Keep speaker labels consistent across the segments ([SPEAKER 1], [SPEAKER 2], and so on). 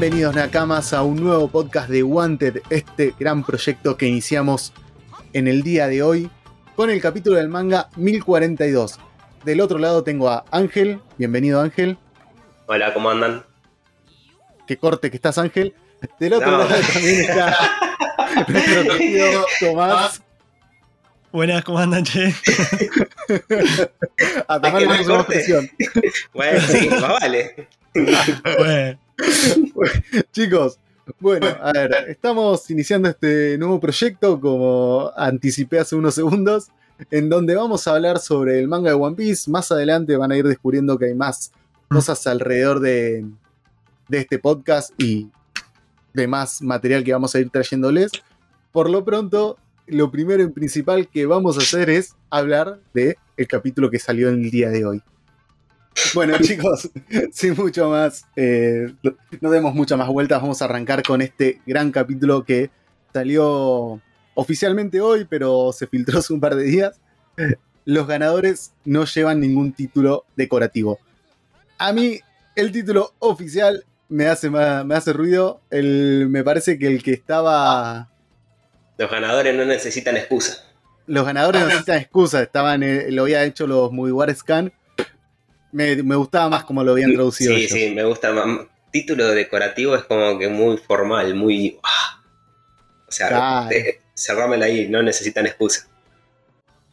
[SPEAKER 1] Bienvenidos Nakamas a un nuevo podcast de Wanted, este gran proyecto que iniciamos en el día de hoy con el capítulo del manga 1042. Del otro lado tengo a Ángel, bienvenido Ángel.
[SPEAKER 2] Hola, ¿cómo andan?
[SPEAKER 1] Qué corte que estás Ángel. Del otro lado también está nuestro querido Tomás.
[SPEAKER 3] Buenas, ¿cómo andan, che?
[SPEAKER 1] a le pusimos presión.
[SPEAKER 2] bueno, sí, más vale.
[SPEAKER 1] bueno. Chicos, bueno, a ver, estamos iniciando este nuevo proyecto, como anticipé hace unos segundos, en donde vamos a hablar sobre el manga de One Piece. Más adelante van a ir descubriendo que hay más cosas alrededor de, de este podcast y de más material que vamos a ir trayéndoles. Por lo pronto, lo primero y principal que vamos a hacer es hablar de el capítulo que salió en el día de hoy. Bueno, chicos, sin mucho más, eh, no demos muchas más vueltas, vamos a arrancar con este gran capítulo que salió oficialmente hoy, pero se filtró hace un par de días. Los ganadores no llevan ningún título decorativo. A mí, el título oficial me hace, me hace ruido. El, me parece que el que estaba.
[SPEAKER 2] Los ganadores no necesitan excusa.
[SPEAKER 1] Los ganadores no necesitan excusa. Estaban, eh, lo había hecho los War Scan me, gustaba más como lo habían traducido.
[SPEAKER 2] Sí, sí, me gusta más. Título decorativo es como que muy formal, muy. ¡ah! O sea, cerrámela ahí, no necesitan excusa.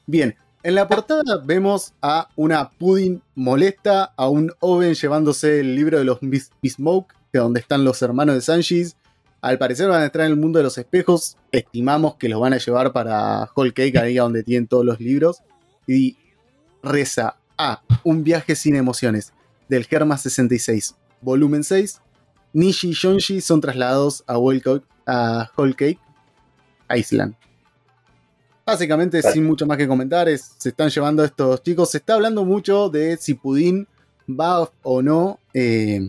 [SPEAKER 1] Bien, en la portada vemos a una Pudding molesta, a un Oven llevándose el libro de los Bismoke, de donde están los hermanos de Sanjis. Al parecer van a entrar en el mundo de los espejos. Estimamos que los van a llevar para Whole Cake, ahí donde tienen todos los libros. Y reza a. Un viaje sin emociones, del Germa 66, volumen 6. Nishi y Shonji son trasladados a, a Whole Cake Island. Básicamente, sin mucho más que comentar, se están llevando estos chicos. Se está hablando mucho de si Pudín va o no eh,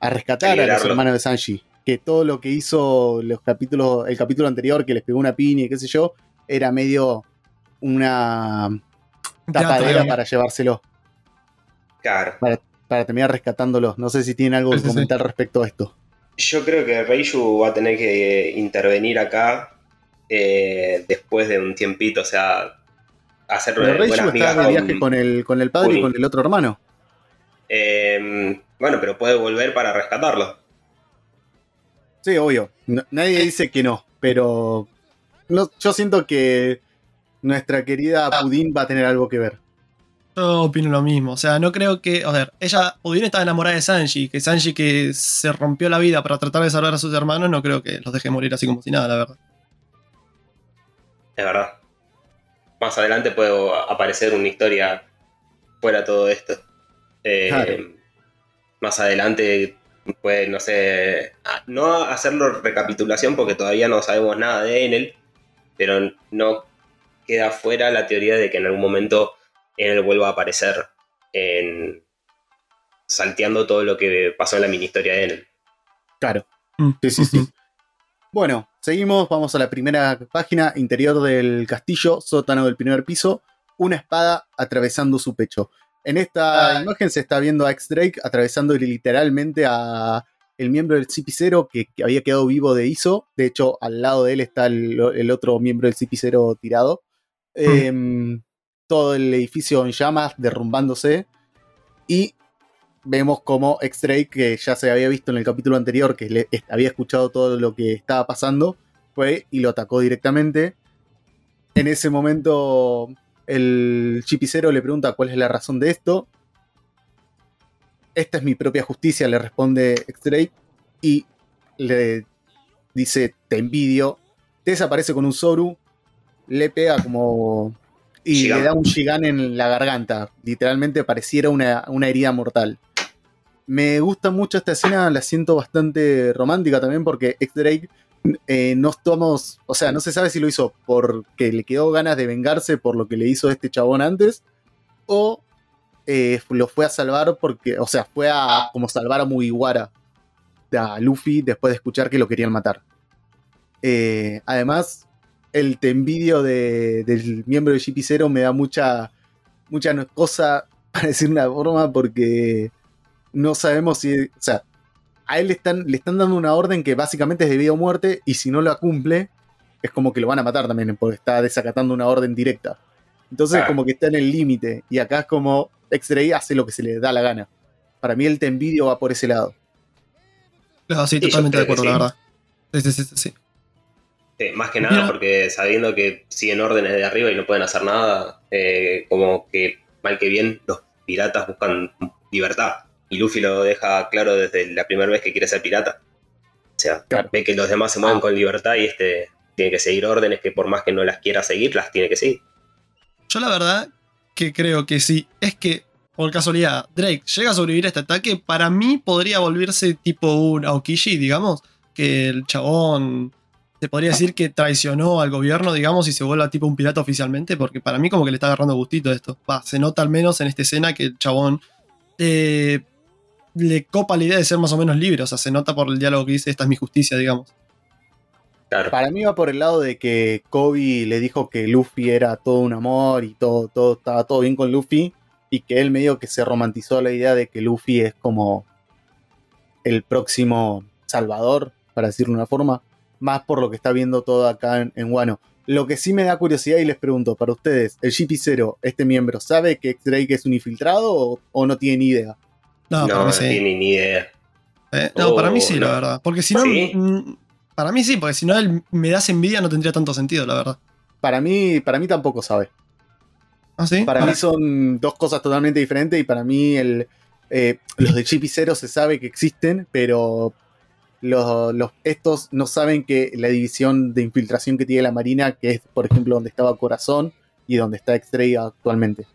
[SPEAKER 1] a rescatar a los hermanos de Sanji. Que todo lo que hizo los capítulos, el capítulo anterior, que les pegó una piña y qué sé yo, era medio una tapadera para llevárselo.
[SPEAKER 2] Claro.
[SPEAKER 1] Para, terminar rescatándolos. No sé si tienen algo que comentar respecto a esto.
[SPEAKER 2] Yo creo que Reiju va a tener que intervenir acá eh, después de un tiempito, o sea, hacer
[SPEAKER 1] Pero Reiju está de viaje con, el, con el padre y con el otro hermano.
[SPEAKER 2] Em, bueno, pero puede volver para rescatarlo.
[SPEAKER 1] Sí, obvio. nadie dice que no, pero no, yo siento que nuestra querida ah. Pudín va a tener algo que ver.
[SPEAKER 3] Yo opino lo mismo. O sea, no creo que. A ver, ella, Pudín está enamorada de Sanji. Que Sanji que se rompió la vida para tratar de salvar a sus hermanos, no creo que los deje morir así como si nada, la verdad.
[SPEAKER 2] Es verdad. Más adelante puede aparecer una historia fuera de todo esto. Eh, más adelante puede, no sé, no hacerlo recapitulación porque todavía no sabemos nada de Enel, pero no queda fuera la teoría de que en algún momento él vuelva a aparecer en salteando todo lo que pasó en la mini historia de él.
[SPEAKER 1] Claro. Mm. Sí, sí, sí. Bueno, seguimos, vamos a la primera página, interior del castillo, sótano del primer piso, una espada atravesando su pecho. En esta imagen se está viendo a X-Drake atravesando literalmente a el miembro del Cipicero que, que, había quedado vivo de ISO. De hecho, al lado de él está el, el otro miembro del Cipicero tirado. Em, todo el edificio en llamas, derrumbándose. Y vemos como X-Drake, que ya se había visto en el capítulo anterior, que le, había escuchado todo lo que estaba pasando, fue y lo atacó directamente. En ese momento, el chipicero le pregunta cuál es la razón de esto. Esta es mi propia justicia, le responde X-Drake. Y le dice: Te envidio. Desaparece con un Soru le pega como. Y le da un Shigan en la garganta. Literalmente pareciera una, herida mortal. Me gusta mucho esta escena, la siento bastante romántica también porque X-Drake eh, no estamos. O sea, no se sabe si lo hizo porque le quedó ganas de vengarse por lo que le hizo este chabón antes. O eh, lo fue a salvar porque. O sea, fue a como salvar a Mugiwara. A Luffy después de escuchar que lo querían matar. Eh, además, el te envidio del miembro de GP0 me da mucha, mucha cosa, para decir una forma, porque no sabemos si. O sea, a él le están, le están dando una orden que básicamente es de vida o muerte, y si no la cumple, es como que lo van a matar también, porque está desacatando una orden directa. Entonces,
[SPEAKER 2] Ah.
[SPEAKER 1] como que está en el límite, y acá es como X-Ray hace lo que se le da la gana. Para mí, el te envidio va por ese lado.
[SPEAKER 3] Claro, sí, totalmente de acuerdo, la verdad. Sí, sí, sí, sí.
[SPEAKER 2] Sí, más que nada porque sabiendo que siguen órdenes de arriba y no pueden hacer nada, eh, como que mal que bien los piratas buscan libertad. Y Luffy lo deja claro desde la primera vez que quiere ser pirata. O sea,
[SPEAKER 1] Claro.
[SPEAKER 2] ve que los demás se mueven
[SPEAKER 1] Ah.
[SPEAKER 2] con libertad y este tiene que seguir órdenes que por más que no las quiera seguir, las tiene que seguir.
[SPEAKER 3] Yo la verdad que creo que sí. Es que, por casualidad, Drake llega a sobrevivir a este ataque, para mí podría volverse tipo un Aokishi, digamos. Que el chabón se podría decir que traicionó al gobierno, digamos, y se vuelva tipo un pirata oficialmente, porque para mí como que le está agarrando gustito esto. Va, se nota al menos en esta escena que el chabón eh, le copa la idea de ser más o menos libre. O sea, se nota por el diálogo que dice, esta es mi justicia, digamos.
[SPEAKER 2] Claro.
[SPEAKER 1] Para mí va por el lado de que Kobe le dijo que Luffy era todo un amor y todo, todo estaba todo bien con Luffy. Y que él medio que se romantizó la idea de que Luffy es como el próximo salvador, para decirlo de una forma. Más por lo que está viendo todo acá en, en Wano. Lo que sí me da curiosidad y les pregunto, para ustedes, ¿el GP0, este miembro, sabe que Drake es un infiltrado o, o no tiene ni idea?
[SPEAKER 3] No,
[SPEAKER 2] no,
[SPEAKER 3] para mí
[SPEAKER 2] no
[SPEAKER 3] sí.
[SPEAKER 2] tiene ni idea.
[SPEAKER 3] Eh, No, para mí
[SPEAKER 2] Oh,
[SPEAKER 3] sí,
[SPEAKER 2] no.
[SPEAKER 3] la verdad. Porque si no,
[SPEAKER 2] ¿Sí?
[SPEAKER 3] mm, para mí sí, porque si no él me das envidia no tendría tanto sentido, la verdad.
[SPEAKER 1] Para mí, para mí tampoco sabe.
[SPEAKER 3] ¿Ah, sí?
[SPEAKER 1] Para mí son dos cosas totalmente diferentes y para mí el, eh, los de Chip y Zero se sabe que existen, pero los, los- estos no saben que la división de infiltración que tiene la Marina, que es por ejemplo donde estaba Corazón y donde está X-Ray actualmente.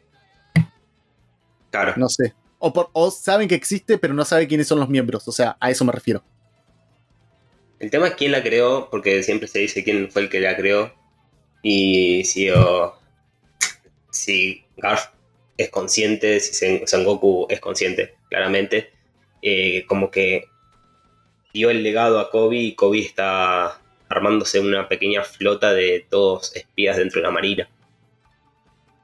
[SPEAKER 2] Claro.
[SPEAKER 1] No sé. O, por- o saben que existe, pero no saben quiénes son los miembros. O sea, a eso me refiero.
[SPEAKER 2] El tema es quién la creó, porque siempre se dice quién fue el que la creó. Y si, o- si Garf es consciente, si Sen- Sengoku es consciente, claramente, eh, como que dio el legado a Kobe y Kobe está armándose una pequeña flota de todos espías dentro de la marina.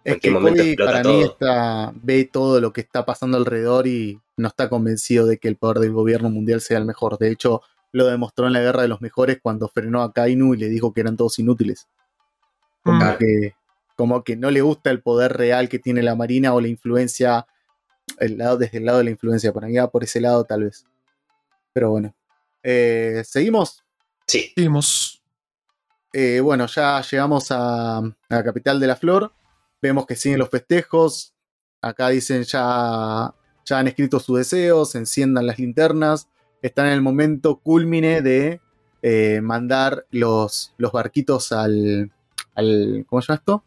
[SPEAKER 1] Es que Kobe para mí
[SPEAKER 2] todo.
[SPEAKER 1] está, ve todo lo que está pasando alrededor y no está convencido de que el poder del gobierno mundial sea el mejor. De hecho, lo demostró en la guerra de los mejores cuando frenó a Kainu y le dijo que eran todos inútiles. Como,
[SPEAKER 3] Mm.
[SPEAKER 1] que, como que no le gusta el poder real que tiene la marina o la influencia, el lado, desde el lado de la influencia. Por ahí va por ese lado tal vez. Pero bueno. Eh, Seguimos.
[SPEAKER 2] Sí,
[SPEAKER 3] Seguimos.
[SPEAKER 1] Eh, bueno, ya llegamos a, a la capital de la flor. Vemos que siguen los festejos. Acá dicen ya, ya han escrito sus deseos, enciendan las linternas. Están en el momento culmine de eh, mandar los, los barquitos al, al. ¿Cómo se llama esto?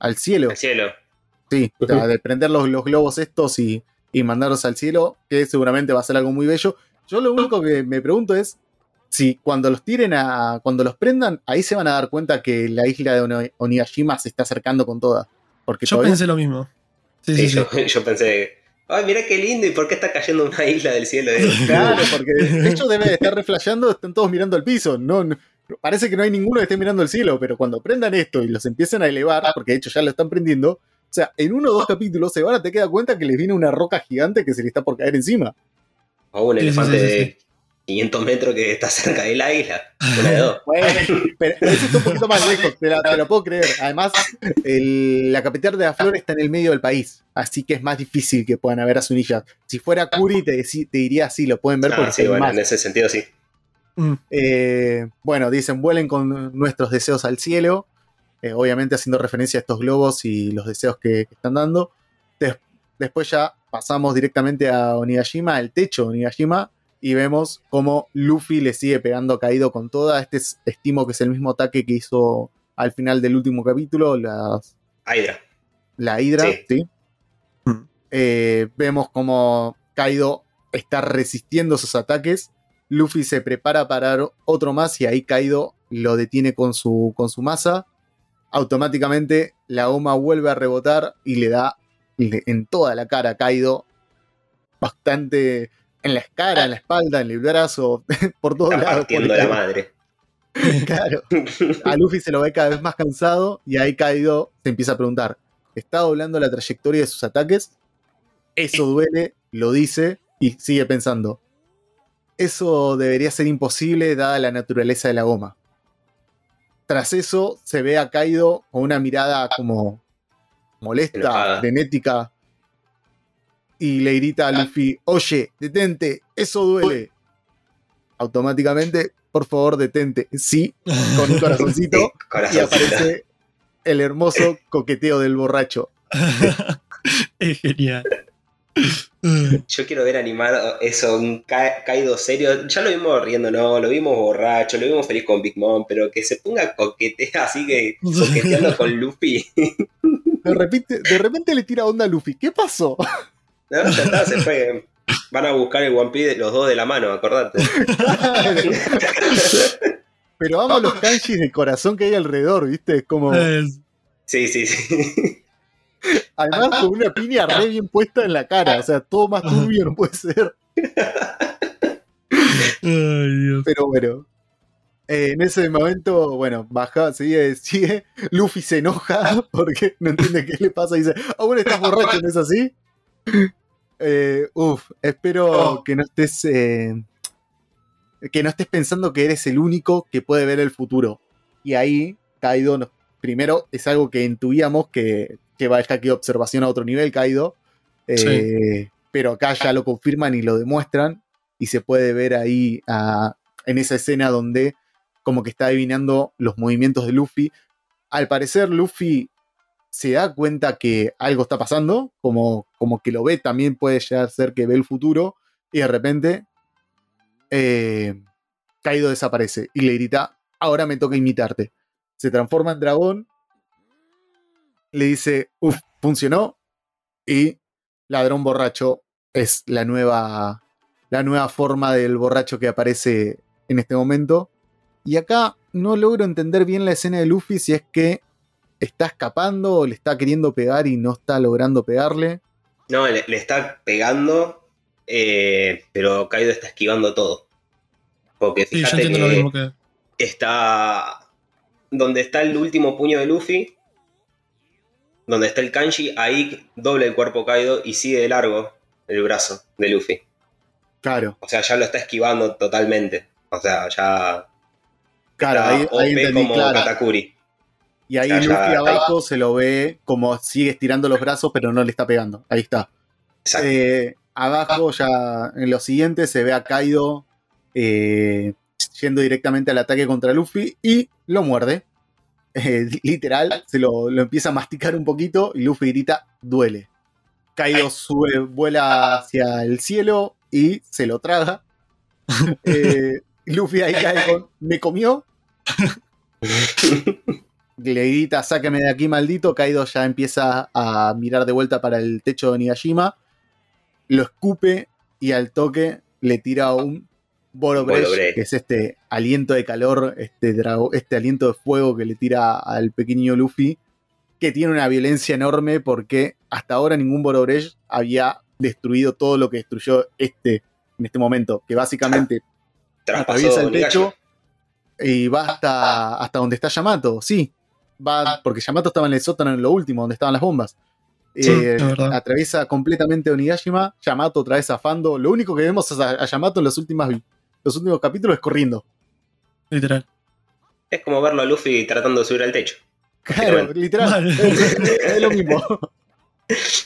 [SPEAKER 1] Al cielo.
[SPEAKER 2] el cielo.
[SPEAKER 1] Sí, o sea, de prender los, los globos estos y, y mandarlos al cielo, que seguramente va a ser algo muy bello. Yo lo único que me pregunto es si cuando los tiren a. cuando los prendan, ahí se van a dar cuenta que la isla de Onigashima se está acercando con toda. Porque
[SPEAKER 3] Yo
[SPEAKER 1] todavía-
[SPEAKER 3] pensé lo mismo. Sí,
[SPEAKER 2] Sí,
[SPEAKER 3] sí, sí.
[SPEAKER 2] yo, yo pensé, ay, mira qué lindo, ¿y por qué está cayendo una isla del cielo?
[SPEAKER 1] Claro, porque ellos deben de estar reflejando, están todos mirando al piso. No, no- parece que no hay ninguno que esté mirando al cielo, pero cuando prendan esto y los empiecen a elevar, porque de hecho ya lo están prendiendo, o sea, en uno o dos capítulos se van a te queda cuenta que les viene una roca gigante que se le está por caer encima.
[SPEAKER 2] O un
[SPEAKER 3] sí,
[SPEAKER 2] elefante
[SPEAKER 3] sí, sí,
[SPEAKER 2] de 500 metros que está cerca de la isla. Una de dos.
[SPEAKER 1] Bueno, pero eso está un poquito más lejos, te la, te la puedo creer. Además, el- la capital de la flor está en el medio del país, así que es más difícil que puedan haber a Sunillas. Si fuera Kuri, te, deci- te diría sí, lo pueden ver
[SPEAKER 2] Ah,
[SPEAKER 1] porque
[SPEAKER 2] sí, bueno,
[SPEAKER 1] más.
[SPEAKER 2] en ese sentido sí.
[SPEAKER 3] Mm.
[SPEAKER 1] Eh, bueno, dicen, vuelen con nuestros deseos al cielo, eh, obviamente haciendo referencia a estos globos y los deseos que, que están dando. Des- después ya pasamos directamente a Onigashima, al techo de Onigashima, y vemos cómo Luffy le sigue pegando a Kaido con toda. Este es- estimo que es el mismo ataque que hizo al final del último capítulo, las-
[SPEAKER 2] Hydra.
[SPEAKER 1] la Hydra,
[SPEAKER 2] Sí.
[SPEAKER 1] ¿sí?
[SPEAKER 3] Mm.
[SPEAKER 1] Eh, vemos como Kaido está resistiendo esos ataques. Luffy se prepara para otro más y ahí Kaido lo detiene con su, con su masa. Automáticamente la goma vuelve a rebotar y le da le- en toda la cara a Kaido. Bastante en la cara, en la espalda, en el brazo, por todos
[SPEAKER 2] Está
[SPEAKER 1] lados.
[SPEAKER 2] partiendo la madre.
[SPEAKER 1] Claro. A Luffy se lo ve cada vez más cansado y ahí Kaido se empieza a preguntar, ¿está doblando la trayectoria de sus ataques? Eso duele, lo dice y sigue pensando. eso debería ser imposible dada la naturaleza de la goma. Tras eso se ve a Kaido con una mirada como molesta, frenética, y le grita a Luffy, oye, detente, eso duele. Automáticamente, por favor, detente. Sí, con un corazoncito. y
[SPEAKER 2] Corazoncito.
[SPEAKER 1] aparece el hermoso coqueteo del borracho.
[SPEAKER 3] es genial.
[SPEAKER 2] Yo quiero ver animado eso, un Kaido serio. Ya lo vimos riendo, no, lo vimos borracho, lo vimos feliz con Big Mom, pero que se ponga coquetea así que coqueteando con Luffy.
[SPEAKER 1] De repente, de repente le tira onda a Luffy. ¿Qué pasó?
[SPEAKER 2] No, ya está, se fue. Van a buscar el One Piece los dos de la mano, acordate.
[SPEAKER 1] Pero amo los kanjis de corazón que hay alrededor, ¿viste? Es como.
[SPEAKER 2] Sí, sí, sí.
[SPEAKER 1] Además, con una piña re bien puesta en la cara. O sea, todo más turbio no puede ser.
[SPEAKER 3] Ay, Dios.
[SPEAKER 1] Pero bueno. Eh, en ese momento, bueno, baja, sigue, sigue. Luffy se enoja porque no entiende qué le pasa y dice: Ah, bueno, estás borracho, ¿no es así? Eh, uf, espero que no estés. eh, que no estés pensando que eres el único que puede ver el futuro. Y ahí, Kaido, nos- primero es algo que intuíamos que, que va el hack de observación a otro nivel, Kaido. Eh, Pero acá ya lo confirman y lo demuestran. Y se puede ver ahí ah, en esa escena donde como que está adivinando los movimientos de Luffy. Al parecer, Luffy se da cuenta que algo está pasando, como, como que lo ve, también puede llegar ser que ve el futuro, y de repente eh, Kaido desaparece y le grita, ahora me toca imitarte. Se transforma en dragón, le dice, uff, funcionó, y ladrón borracho es la nueva, la nueva forma del borracho que aparece en este momento. Y acá no logro entender bien la escena de Luffy si es que está escapando o le está queriendo pegar y no está logrando pegarle.
[SPEAKER 2] No, le, le está pegando, eh, pero Kaido está esquivando todo. Porque
[SPEAKER 3] Sí, yo
[SPEAKER 2] fíjate
[SPEAKER 3] entiendo lo mismo que.
[SPEAKER 2] está donde está el último puño de Luffy, donde está el kanji, ahí dobla el cuerpo Kaido y sigue de largo el brazo de Luffy.
[SPEAKER 1] Claro,
[SPEAKER 2] O sea, ya lo está esquivando totalmente. O sea, ya
[SPEAKER 1] claro, ahí, ahí entendí,
[SPEAKER 2] como
[SPEAKER 1] claro.
[SPEAKER 2] Katakuri.
[SPEAKER 1] Y ahí Luffy abajo se lo ve como sigue estirando los brazos, pero no le está pegando. Ahí está. Eh, abajo, ya en lo siguiente, se ve a Kaido eh, yendo directamente al ataque contra Luffy y lo muerde. Eh, literal, se lo, lo empieza a masticar un poquito y Luffy grita, duele. Kaido sube, vuela hacia el cielo y se lo traga. Luffy ahí cae con, me comió. Le grita, sáqueme de aquí, maldito. Kaido ya empieza a mirar de vuelta para el techo de Onigashima. Lo escupe y al toque le tira un Boro
[SPEAKER 2] Boro
[SPEAKER 1] Breath,
[SPEAKER 2] Breath.
[SPEAKER 1] que es este aliento de calor, este, este aliento de fuego que le tira al pequeño Luffy, que tiene una violencia enorme porque hasta ahora ningún Boro Breath había destruido todo lo que destruyó este en este momento, que básicamente atraviesa el techo y va hasta, hasta donde está Yamato, sí. Va, porque Yamato estaba en el sótano en lo último, donde estaban las bombas.
[SPEAKER 3] Sí,
[SPEAKER 1] Eh, atraviesa completamente Onigashima, Yamato otra vez zafando. Lo único que vemos a, a Yamato en los, últimas, los últimos capítulos es corriendo.
[SPEAKER 3] Literal.
[SPEAKER 2] Es como verlo a Luffy tratando de subir al techo.
[SPEAKER 1] Claro, literal.
[SPEAKER 3] Vale.
[SPEAKER 1] Es, es- es lo mismo.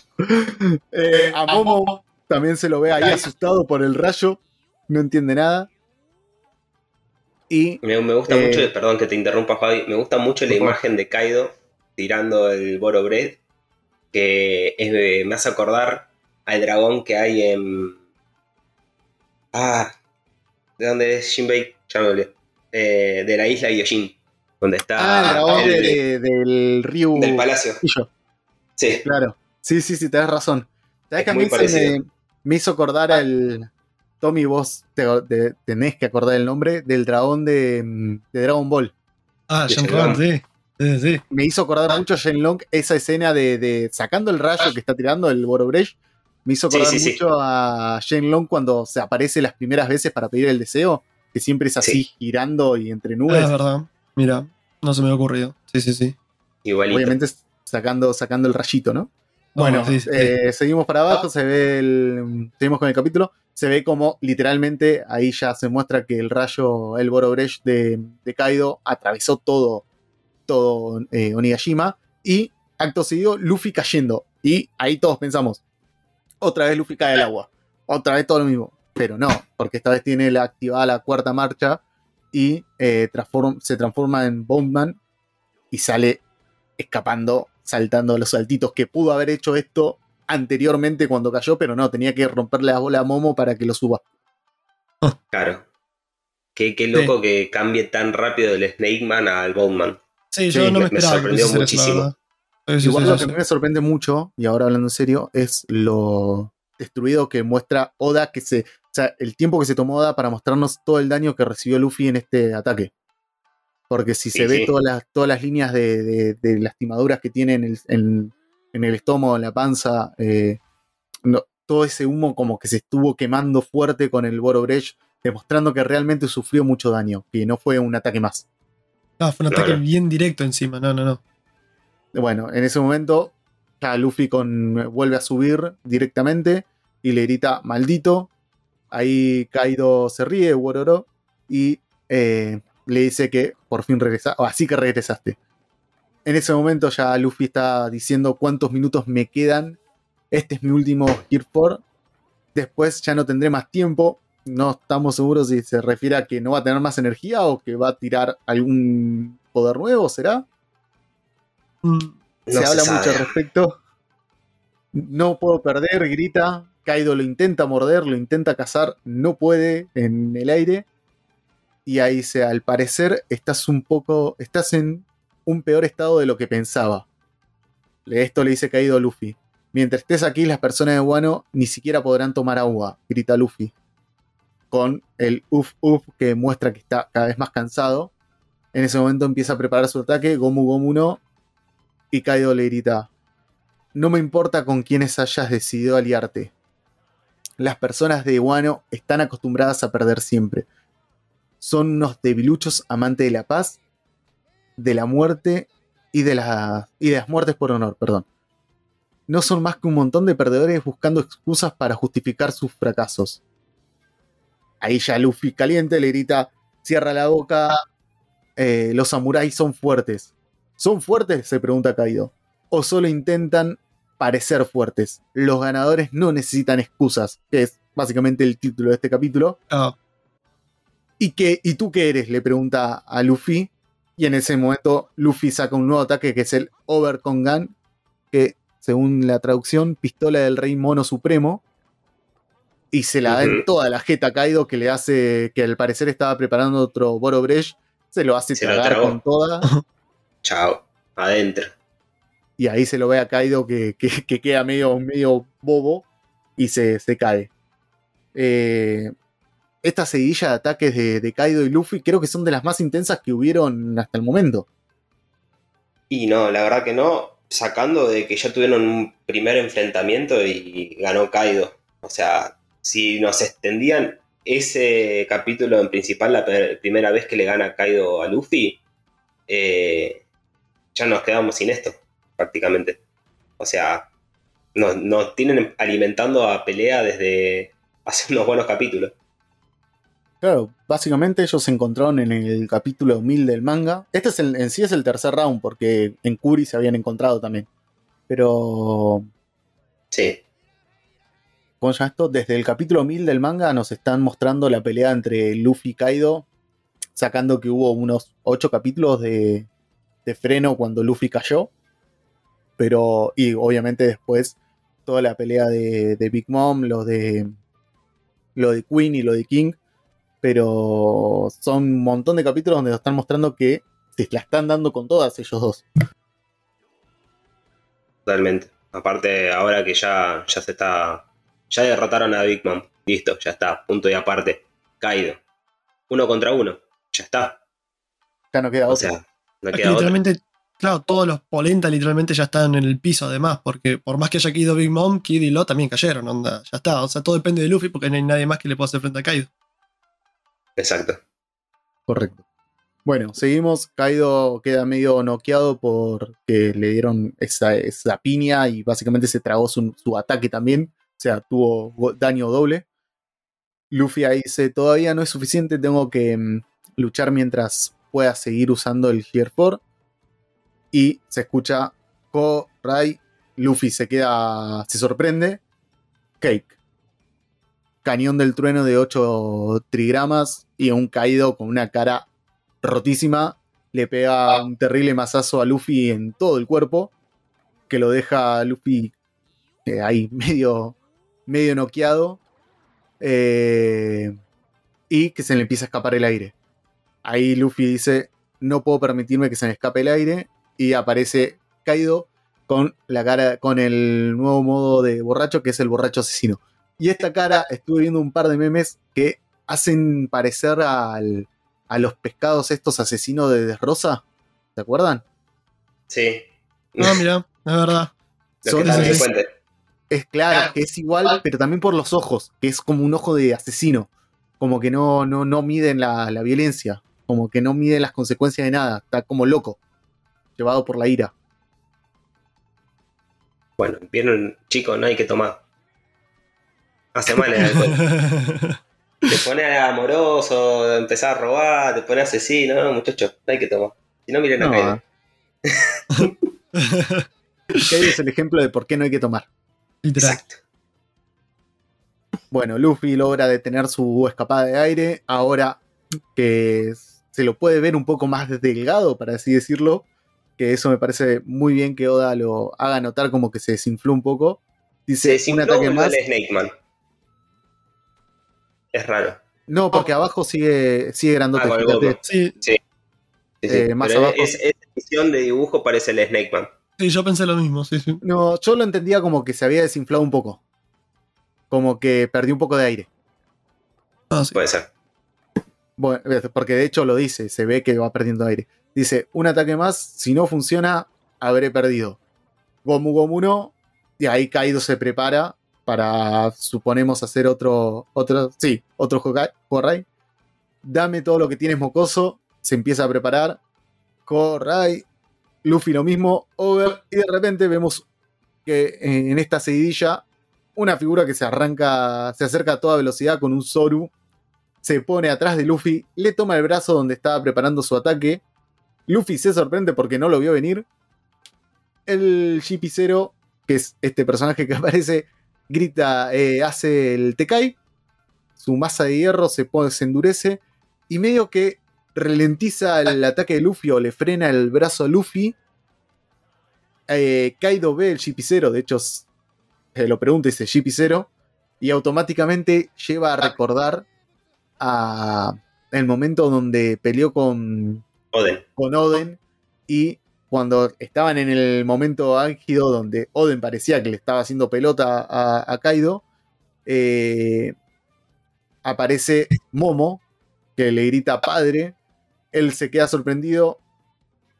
[SPEAKER 1] Eh, a Momo también se lo ve ahí asustado por el rayo. No entiende nada. Y
[SPEAKER 2] Me, me gusta
[SPEAKER 1] Eh,
[SPEAKER 2] mucho, perdón que te interrumpa, Javi, me gusta mucho la imagen de Kaido tirando el Boro Bread, que es me hace acordar al dragón que hay en... Ah, ¿de dónde es Shinbei? Ya me olvidé. Eh, de la isla Yoshin, donde está
[SPEAKER 1] Ah, el dragón
[SPEAKER 2] el-
[SPEAKER 1] de- del Ryu.
[SPEAKER 2] del palacio. Sí,
[SPEAKER 1] Claro. Sí, sí, sí, tenés razón. ¿Sabés
[SPEAKER 2] Es
[SPEAKER 1] que a mí se me, me hizo acordar al. Tommy, vos te- te- tenés que acordar el nombre del dragón de, de Dragon Ball.
[SPEAKER 3] Ah,
[SPEAKER 2] De
[SPEAKER 3] Shenron, sí. Sí, sí.
[SPEAKER 1] Me hizo acordar mucho a Shenlong esa escena de, de sacando el rayo que está tirando el Borobresh. Me hizo acordar
[SPEAKER 2] sí, sí.
[SPEAKER 1] mucho a Shenlong cuando se aparece las primeras veces para pedir el deseo, que siempre es así, girando y entre
[SPEAKER 3] Ah,
[SPEAKER 1] nubes.
[SPEAKER 3] es verdad. Mira, no se me había ocurrido. Sí, sí, sí.
[SPEAKER 2] igualito.
[SPEAKER 1] Obviamente sacando, sacando el rayito, ¿no? Bueno, eh, seguimos para abajo, se ve el. Seguimos con el capítulo. Se ve como literalmente ahí ya se muestra que el rayo, el Borobresh de, de Kaido atravesó todo, todo eh, Onigashima. Y acto seguido, Luffy cayendo. Y ahí todos pensamos, otra vez Luffy cae al agua. Otra vez todo lo mismo. Pero no, porque esta vez tiene la activada la cuarta marcha y eh, se transforma en Bondman y sale escapando, saltando los saltitos, que pudo haber hecho esto anteriormente cuando cayó, pero no, tenía que romperle la bola a Momo para que lo suba.
[SPEAKER 2] Claro. Qué, loco que cambie tan rápido del Snake Man al Bondman.
[SPEAKER 3] Sí, yo no me, esperaba.
[SPEAKER 2] sorprendió muchísimo.
[SPEAKER 1] Igual lo que a mí me sorprende mucho, y ahora hablando en serio, es lo destruido que muestra Oda, que se. O sea, el tiempo que se tomó Oda para mostrarnos todo el daño que recibió Luffy en este ataque. Porque si se ve todas las, todas las líneas de, lastimaduras que tiene en el, estómago, en la panza, eh, todo ese humo como que se estuvo quemando fuerte con el Boro Breach, demostrando que realmente sufrió mucho daño, que no fue un ataque más.
[SPEAKER 3] No, fue un ataque bien directo encima, no, no, no.
[SPEAKER 1] Bueno, en ese momento ya Luffy con, vuelve a subir directamente y le grita maldito. Ahí Kaido se ríe, Wororo, y eh, le dice que por fin regresa, o así que regresaste. En ese momento ya Luffy está diciendo cuántos minutos me quedan. Este es mi último Gear 4. Después ya no tendré más tiempo. No estamos seguros si se refiere a que no va a tener más energía o que va a tirar algún poder nuevo, ¿será? Mm, se, habla mucho al respecto. No puedo perder, grita. Kaido lo intenta morder, lo intenta cazar, no puede en el aire. Y ahí se, al parecer, estás un poco. Estás en un peor estado de lo que pensaba. Esto le dice Kaido a Luffy. Mientras estés aquí, las personas de Wano ni siquiera podrán tomar agua, grita Luffy. Con el uff uff que muestra que está cada vez más cansado. En ese momento empieza a preparar su ataque. Gomu Gomu no y Kaido le grita, no me importa con quiénes hayas decidido aliarte. Las personas de Wano están acostumbradas a perder siempre. Son unos debiluchos amantes de la paz, de la muerte y de, las muertes por honor, perdón. No son más que un montón de perdedores buscando excusas para justificar sus fracasos. Ahí ya Luffy caliente le grita, cierra la boca, eh, los samuráis son fuertes. ¿Son fuertes? se pregunta Kaido. ¿O solo intentan parecer fuertes? Los ganadores no necesitan excusas, que es básicamente el título de este capítulo.
[SPEAKER 3] Ah.
[SPEAKER 1] ¿Y, qué, ¿Y tú qué eres? le pregunta a Luffy. Y en ese momento Luffy saca un nuevo ataque que es el Overcongan, que según la traducción, pistola del rey mono supremo. Y se la da en toda la jeta a Kaido, que le hace, que al parecer estaba preparando otro Boro Bresh, se lo hace tragar con toda.
[SPEAKER 2] Chao, adentro.
[SPEAKER 1] Y ahí se lo ve a Kaido que, queda medio, medio bobo y se, cae. Eh, esta seguilla de ataques de, Kaido y Luffy creo que son de las más intensas que hubieron hasta el momento.
[SPEAKER 2] Y no, la verdad que no, sacando de que ya tuvieron un primer enfrentamiento y ganó Kaido. O sea, si nos extendían ese capítulo en principal, la primera vez que le gana Kaido a Luffy, eh, ya nos quedamos sin esto, prácticamente. O sea, nos, tienen alimentando a pelea desde hace unos buenos capítulos.
[SPEAKER 1] Claro, básicamente ellos se encontraron en el capítulo 1000 del manga. Este es en sí es el tercer round, porque en Kuri se habían encontrado también. Pero.
[SPEAKER 2] Sí.
[SPEAKER 1] ¿Cómo se esto? Desde el capítulo 1000 del manga nos están mostrando la pelea entre Luffy y Kaido, sacando que hubo unos 8 capítulos de, de freno cuando Luffy cayó. Pero, y obviamente después toda la pelea de, Big Mom, lo de, lo de Queen y lo de King. Pero son un montón de capítulos donde nos están mostrando que se la están dando con todas ellos dos.
[SPEAKER 2] Totalmente. Aparte, ahora que ya, ya se está. Ya derrotaron a Big Mom. Listo, ya está. Punto y aparte. Caído. Uno contra uno. Ya está.
[SPEAKER 1] Ya no queda otra
[SPEAKER 3] literalmente, claro, todos los polenta literalmente ya están en el piso además, porque por más que haya caído Big Mom, Kid y Lo también cayeron, onda, ya está. O sea, todo depende de Luffy porque no hay nadie más que le pueda hacer frente a Kaido.
[SPEAKER 2] Exacto.
[SPEAKER 1] Correcto. Bueno, seguimos. Kaido queda medio noqueado porque le dieron esa, piña y básicamente se tragó su, ataque también. O sea, tuvo daño doble. Luffy ahí dice: Todavía no es suficiente, tengo que mm, luchar mientras pueda seguir usando el Gear 4. Y se escucha Ko, Rai. Luffy se queda. se sorprende. Cake. Cañón del trueno de 8 trigramas y un caído con una cara rotísima. Le pega un terrible mazazo a Luffy en todo el cuerpo. Que lo deja a Luffy eh, ahí medio, medio noqueado. eh, y que se le empieza a escapar el aire. Ahí Luffy dice: No puedo permitirme que se me escape el aire. Y aparece Kaido con la cara, con el nuevo modo de borracho, que es el borracho asesino. Y esta cara, estuve viendo un par de memes que hacen parecer al, a los pescados estos asesinos de Desrosa. ¿Se acuerdan?
[SPEAKER 2] Sí.
[SPEAKER 3] No, mira, es verdad.
[SPEAKER 1] Son- es-. Es claro que es igual, pero también por los ojos, que es como un ojo de asesino. Como que no, no, no miden la, la violencia. Como que no miden las consecuencias de nada. Está como loco. Llevado por la ira.
[SPEAKER 2] Bueno, vieron, chicos, no hay que tomar. Hace mal el alcohol. Te pone amoroso, empezar a robar, te pone asesino, no, muchachos, no hay que tomar. Si no, miren
[SPEAKER 1] No,
[SPEAKER 2] acá.
[SPEAKER 1] Kaido es el ejemplo de por qué no hay que tomar.
[SPEAKER 2] Exacto.
[SPEAKER 1] Bueno, Luffy logra detener su escapada de aire. Ahora que se lo puede ver un poco más delgado, para así decirlo. Que eso me parece muy bien que Oda lo haga notar como que se desinfló un poco.
[SPEAKER 2] Se
[SPEAKER 1] Dice un
[SPEAKER 2] desinfló
[SPEAKER 1] ataque más.
[SPEAKER 2] Snake Man. Es raro.
[SPEAKER 1] No, porque abajo sigue, sigue grandote.
[SPEAKER 2] Ah, el.
[SPEAKER 3] Sí,
[SPEAKER 2] Sí, sí,
[SPEAKER 1] Eh, más
[SPEAKER 2] pero
[SPEAKER 1] abajo.
[SPEAKER 2] Es, es edición de dibujo parece el Snake Man.
[SPEAKER 3] sí, yo pensé lo mismo, sí, sí.
[SPEAKER 1] No, yo lo entendía como que se había desinflado un poco. Como que perdió un poco de aire.
[SPEAKER 3] Ah, sí.
[SPEAKER 2] Puede ser.
[SPEAKER 1] Bueno, porque de hecho lo dice, se ve que va perdiendo aire. Dice, un ataque más, si no funciona, habré perdido. Gomu Gomu no, y ahí Kaido se prepara para, suponemos, hacer otro, otro, sí, otro Horai. Dame todo lo que tienes mocoso, se empieza a preparar. Horai, Luffy lo mismo, Over, y de repente vemos que eh, en esta seguidilla una figura que se arranca, se acerca a toda velocidad con un Zoru se pone atrás de Luffy, le toma el brazo donde estaba preparando su ataque. Luffy se sorprende porque no lo vio venir. El G-Zero, que es este personaje que aparece, grita, eh, hace el Tekai. Su masa de hierro se, pone, se endurece y medio que ralentiza el ataque de Luffy o le frena el brazo a Luffy. Eh, Kaido ve el G-Zero, de hecho se lo pregunta y dice y automáticamente lleva a recordar a el momento donde peleó con,
[SPEAKER 2] Oden.
[SPEAKER 1] con Oden y cuando estaban en el momento álgido donde Oden parecía que le estaba haciendo pelota a, a Kaido, eh, aparece Momo que le grita padre, él se queda sorprendido,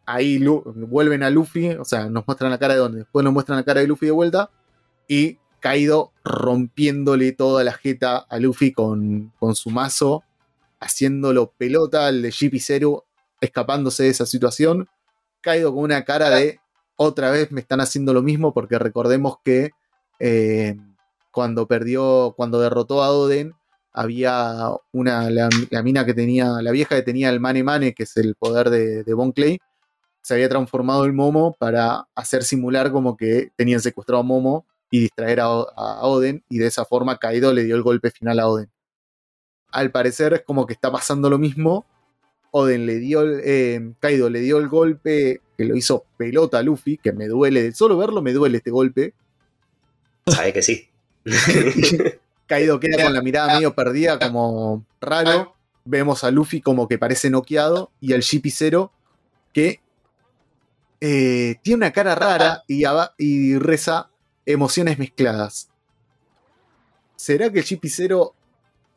[SPEAKER 1] ahí vuelven a Luffy, o sea, nos muestran la cara de Oden, después nos muestran la cara de Luffy de vuelta y Kaido rompiéndole toda la jeta a Luffy con, su mazo, haciéndolo pelota al de Jeepy Zero, escapándose de esa situación. Kaido con una cara de otra vez me están haciendo lo mismo, porque recordemos que eh, cuando perdió, cuando derrotó a Oden, había una, la, la mina que tenía, la vieja que tenía el Mane Mane, que es el poder de, de Bon Clay, se había transformado en Momo para hacer simular como que tenían secuestrado a Momo y distraer a, a Oden, y de esa forma Kaido le dio el golpe final a Oden. Al parecer es como que está pasando lo mismo. Oden le dio, el- eh, Kaido le dio el golpe que lo hizo pelota a Luffy, que me duele, de solo verlo me duele este golpe.
[SPEAKER 2] Sabe que sí.
[SPEAKER 1] Kaido queda con la mirada medio perdida, como raro. Vemos a Luffy como que parece noqueado y al Zero que eh, tiene una cara rara y, y reza emociones mezcladas. ¿Será que el Zero,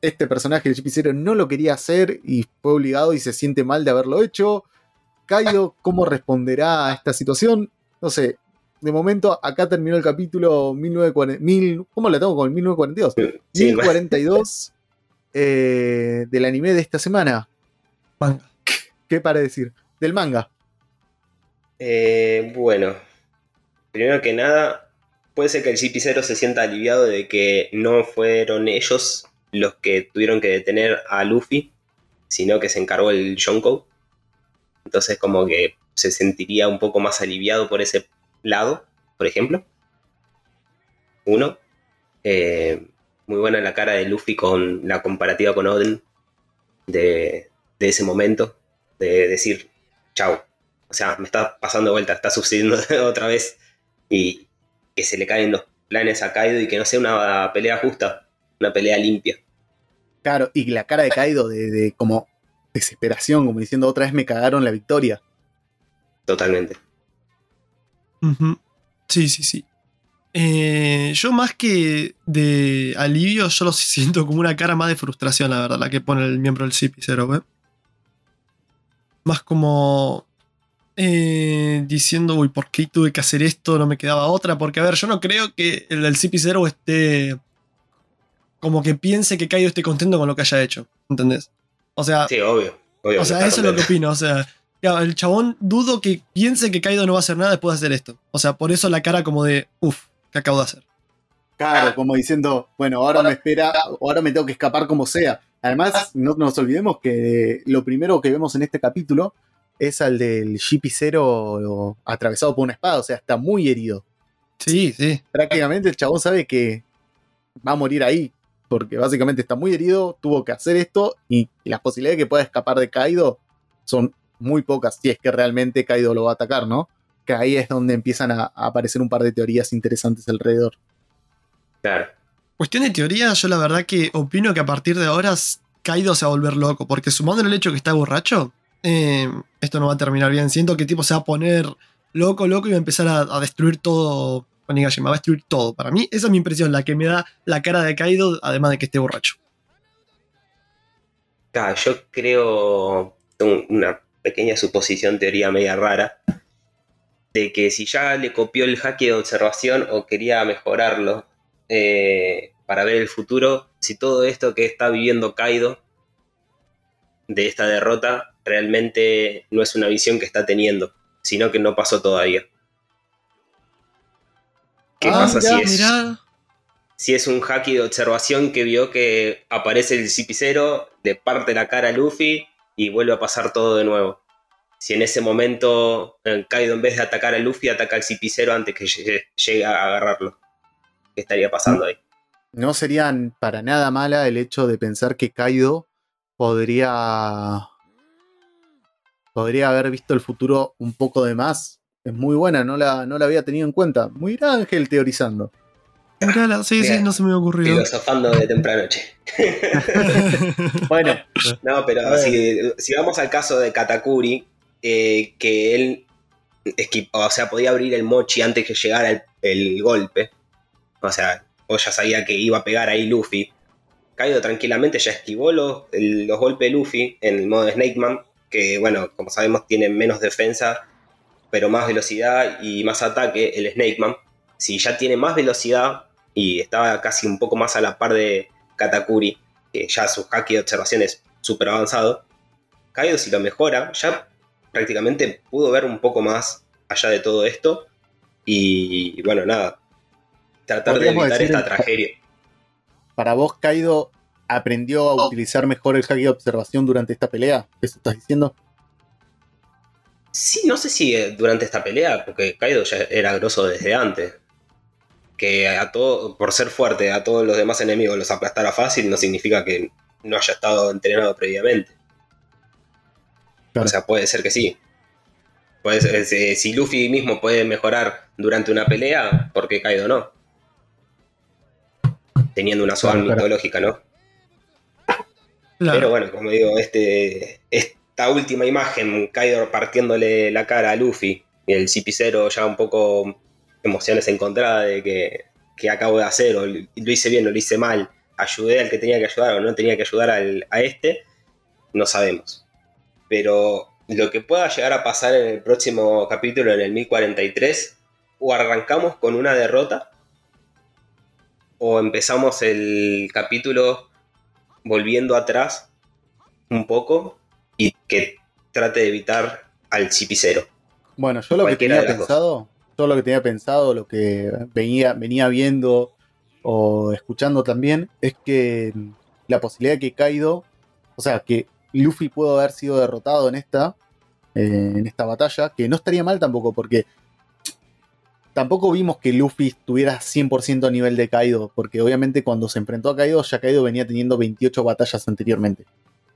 [SPEAKER 1] este personaje, el Zero, no lo quería hacer y fue obligado y se siente mal de haberlo hecho? Kaido, ¿cómo responderá a esta situación? No sé. De momento, acá terminó el capítulo 1940. mil- ¿Cómo lo tengo con el 1942?
[SPEAKER 2] Sí,
[SPEAKER 1] 1042 eh, del anime de esta semana.
[SPEAKER 3] Manga.
[SPEAKER 1] ¿Qué para decir? Del manga.
[SPEAKER 2] Eh, bueno, primero que nada, puede ser que el CP0 se sienta aliviado de que no fueron ellos los que tuvieron que detener a Luffy, sino que se encargó el Yonko. Entonces como que se sentiría un poco más aliviado por ese lado, por ejemplo. Uno. Eh, muy buena la cara de Luffy con la comparativa con Oden de, de ese momento, de decir, chau, o sea, me está pasando vuelta, está sucediendo otra vez y que se le caen los planes a Kaido y que no sea una pelea justa, una pelea limpia.
[SPEAKER 1] Claro, y la cara de Kaido de, como desesperación, como diciendo otra vez me cagaron la victoria.
[SPEAKER 2] Totalmente.
[SPEAKER 3] Sí, sí, sí. Eh, yo más que de alivio, yo lo siento como una cara más de frustración, la verdad, la que pone el miembro del CP0, Más como eh, diciendo, uy, ¿por qué tuve que hacer esto? No me quedaba otra. Porque, a ver, yo no creo que el del CP0 esté. Como que piense que Kaido esté contento con lo que haya hecho. ¿Entendés? O sea.
[SPEAKER 2] Sí, obvio.
[SPEAKER 3] o sea, eso es lo que opino. O sea, el chabón dudo que piense que Kaido no va a hacer nada después de hacer esto. O sea, por eso la cara como de, uff, ¿qué acabo de hacer?
[SPEAKER 1] Claro, como diciendo, bueno, ahora me espera, ahora me tengo que escapar como sea. Además, no nos olvidemos que lo primero que vemos en este capítulo es al del GP0 atravesado por una espada, o sea, está muy herido.
[SPEAKER 3] Sí, sí.
[SPEAKER 1] Prácticamente el chabón sabe que va a morir ahí, porque básicamente está muy herido, tuvo que hacer esto y las posibilidades de que pueda escapar de Kaido son muy pocas, si es que realmente Kaido lo va a atacar, ¿no? Que ahí es donde empiezan a, aparecer un par de teorías interesantes alrededor.
[SPEAKER 2] Claro.
[SPEAKER 3] Cuestión de teoría, yo la verdad que opino que a partir de ahora Kaido se va a volver loco, porque sumando el hecho que está borracho, eh, esto no va a terminar bien. Siento que tipo se va a poner loco, loco y va a empezar a, destruir todo. Onigashima va a destruir todo. Para mí, esa es mi impresión, la que me da la cara de Kaido, además de que esté borracho.
[SPEAKER 2] yo creo una pequeña suposición, teoría media rara, de que si ya le copió el hack de observación o quería mejorarlo eh, para ver el futuro, si todo esto que está viviendo Kaido de esta derrota realmente no es una visión que está teniendo, sino que no pasó todavía. ¿Qué ah, pasa si, es, si es un hacky de observación que vio que aparece el CP0, le parte la cara a Luffy y vuelve a pasar todo de nuevo? Si en ese momento Kaido en vez de atacar a Luffy ataca al CP0 antes que llegue a agarrarlo. ¿Qué estaría pasando ahí?
[SPEAKER 1] No sería para nada mala el hecho de pensar que Kaido podría podría haber visto el futuro un poco de más. Es muy buena, no la, no la había tenido en cuenta. Muy Ángel teorizando.
[SPEAKER 3] sí, sí, no se me había ocurrido.
[SPEAKER 2] Filosofando de temprano noche.
[SPEAKER 1] bueno.
[SPEAKER 2] No, pero si, vamos al caso de Katakuri, eh, que él o sea, podía abrir el mochi antes que llegara el, golpe. O sea, o ya sabía que iba a pegar ahí Luffy. Caído tranquilamente, ya esquivó los, los golpes de Luffy en el modo Snake Man que bueno, como sabemos tiene menos defensa, pero más velocidad y más ataque, el Snake Man. Si ya tiene más velocidad y estaba casi un poco más a la par de Katakuri, que ya su hack de observación es súper avanzado, Kaido si lo mejora, ya prácticamente pudo ver un poco más allá de todo esto y bueno, nada, tratar de evitar esta tragedia.
[SPEAKER 1] Para vos, Kaido aprendió a oh. utilizar mejor el hack de observación durante esta pelea. ¿Eso estás diciendo?
[SPEAKER 2] Sí, no sé si eh, durante esta pelea, porque Kaido ya era grosso desde antes. Que a todo, por ser fuerte, a todos los demás enemigos los aplastara fácil, no significa que no haya estado entrenado previamente. O sea, puede ser que sí. Puede eh, si Luffy mismo puede mejorar durante una pelea, ¿por qué Kaido no? Teniendo una suave mitológica, ¿no? Pero bueno, como digo, este, esta última imagen, Kaido partiéndole la cara a Luffy y el CP0 ya un poco emociones encontradas de que, que acabo de hacer, o lo hice bien o lo hice mal, ayudé al que tenía que ayudar o no tenía que ayudar a este, no sabemos. Pero lo que pueda llegar a pasar en el próximo capítulo, en el 1043, o arrancamos con una derrota, o empezamos el capítulo volviendo atrás un poco y que trate de evitar al Chipicero.
[SPEAKER 1] Bueno, yo lo que tenía pensado, yo lo que tenía pensado, lo que venía, venía viendo o escuchando también, es que la posibilidad de que Kaido, o sea, que Luffy pudo haber sido derrotado en esta, eh, en esta batalla, que no estaría mal tampoco, porque tampoco vimos que Luffy estuviera 100% a nivel de Kaido, porque obviamente cuando se enfrentó a Kaido, ya Kaido venía teniendo 28 batallas anteriormente.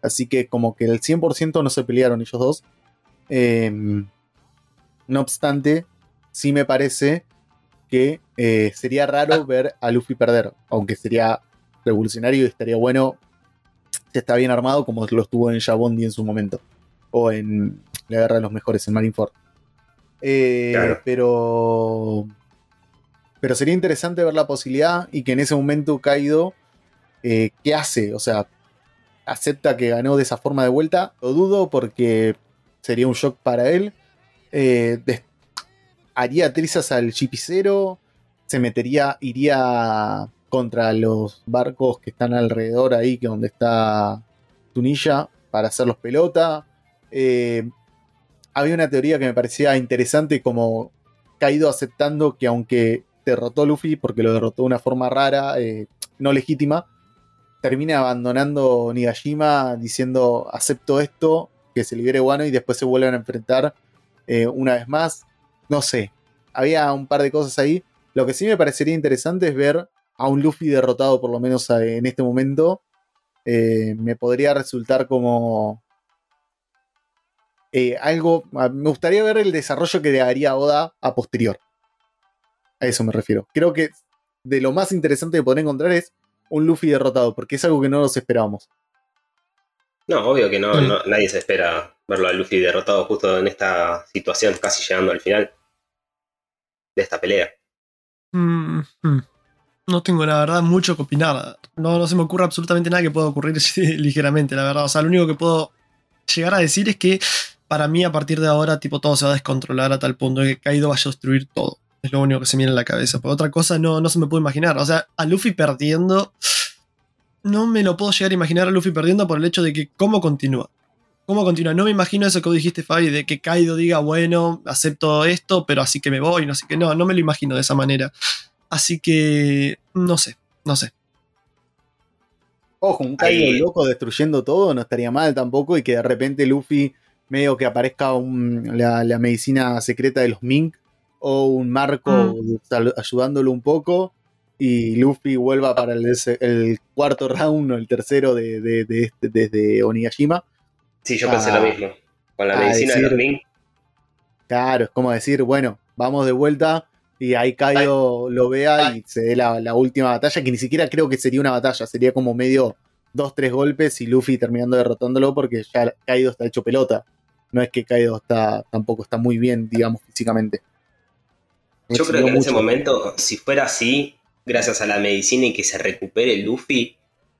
[SPEAKER 1] Así que como que el 100% no se pelearon ellos dos. Em, no obstante, sí me parece que eh, sería raro ver a Luffy perder, aunque sería revolucionario y estaría bueno si está bien armado como lo estuvo en Shabondi en su momento, o en la Guerra de los Mejores, en Marineford. Eh, pero, pero sería interesante ver la posibilidad y que en ese momento Kaido, eh, ¿qué hace? O sea, acepta que ganó de esa forma de vuelta. Lo dudo porque sería un shock para él. Eh, haría trizas al chipicero. Se metería, iría contra los barcos que están alrededor ahí, que donde está Tunilla, para hacerlos pelota. Eh, había una teoría que me parecía interesante, como caído aceptando que aunque derrotó Luffy, porque lo derrotó de una forma rara, eh, no legítima, termina abandonando Nigashima diciendo acepto esto, que se libere Wano y después se vuelven a enfrentar eh, una vez más. No sé, había un par de cosas ahí. Lo que sí me parecería interesante es ver a un Luffy derrotado, por lo menos eh, en este momento. Eh, me podría resultar como algo. Me gustaría ver el desarrollo que le daría Oda a posterior. A eso me refiero. Creo que de lo más interesante que podré encontrar es un Luffy derrotado, porque es algo que no nos esperábamos.
[SPEAKER 2] No, obvio que no, nadie se espera verlo a Luffy derrotado justo en esta situación, casi llegando al final de esta pelea.
[SPEAKER 3] Mm, mm. no tengo la verdad mucho que opinar. No, no se me ocurre absolutamente nada que pueda ocurrir ligeramente, la verdad. O sea, lo único que puedo llegar a decir es que para mí a partir de ahora tipo todo se va a descontrolar a tal punto de que Kaido vaya a destruir todo. Es lo único que se me viene en la cabeza. Por otra cosa no, no se me puede imaginar. O sea, a Luffy perdiendo. No me lo puedo llegar a imaginar a Luffy perdiendo por el hecho de que cómo continúa. ¿Cómo continúa? No me imagino eso que dijiste, Fabi, de que Kaido diga, bueno, acepto esto, pero así que me voy, no sé qué. No, no me lo imagino de esa manera. Así que, no sé, no sé.
[SPEAKER 1] Ojo, un Kaido loco destruyendo todo no estaría mal tampoco y que de repente Luffy medio que aparezca la, la, medicina secreta de los Mink o un Marco mm. ayudándolo un poco y Luffy vuelva para el, cuarto round o el tercero de, de, este, desde Onigashima.
[SPEAKER 2] Sí, yo pensé lo mismo. Con la medicina de los
[SPEAKER 1] Claro, es como decir, bueno, vamos de vuelta y ahí Kaido lo vea y se dé la, última batalla, que ni siquiera creo que sería una batalla, sería como medio dos, tres golpes y Luffy terminando derrotándolo porque ya Kaido está hecho pelota. No es que Kaido está, tampoco está muy bien, digamos, físicamente.
[SPEAKER 2] Yo creo que en ese momento, si fuera así, gracias a la medicina y que se recupere Luffy,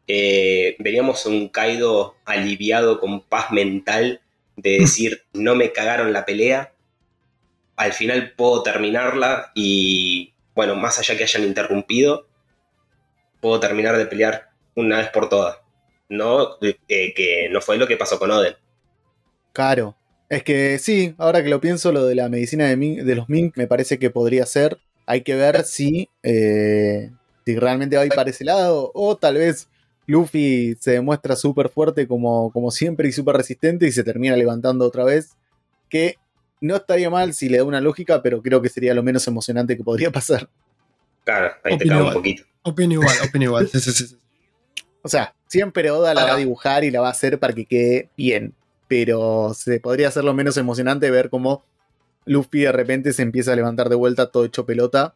[SPEAKER 2] eh, veríamos un Kaido aliviado con paz mental de decir, no me cagaron la pelea, al final puedo terminarla y, bueno, más allá que hayan interrumpido, puedo terminar de pelear una vez por todas. No, eh, que no fue lo que pasó con Oden.
[SPEAKER 1] Claro, es que sí, ahora que lo pienso, lo de la medicina de, los Mink me parece que podría ser. Hay que ver si, eh, si realmente va a ir para ese lado o tal vez Luffy se demuestra súper fuerte como, como siempre y súper resistente y se termina levantando otra vez. Que no estaría mal si le da una lógica, pero creo que sería lo menos emocionante que podría pasar.
[SPEAKER 2] Claro, ahí te cago un poquito.
[SPEAKER 3] Opino igual, opino igual.
[SPEAKER 1] O sea, siempre Oda la va a dibujar y la va a hacer para que quede bien pero se podría hacer lo menos emocionante ver cómo Luffy de repente se empieza a levantar de vuelta todo hecho pelota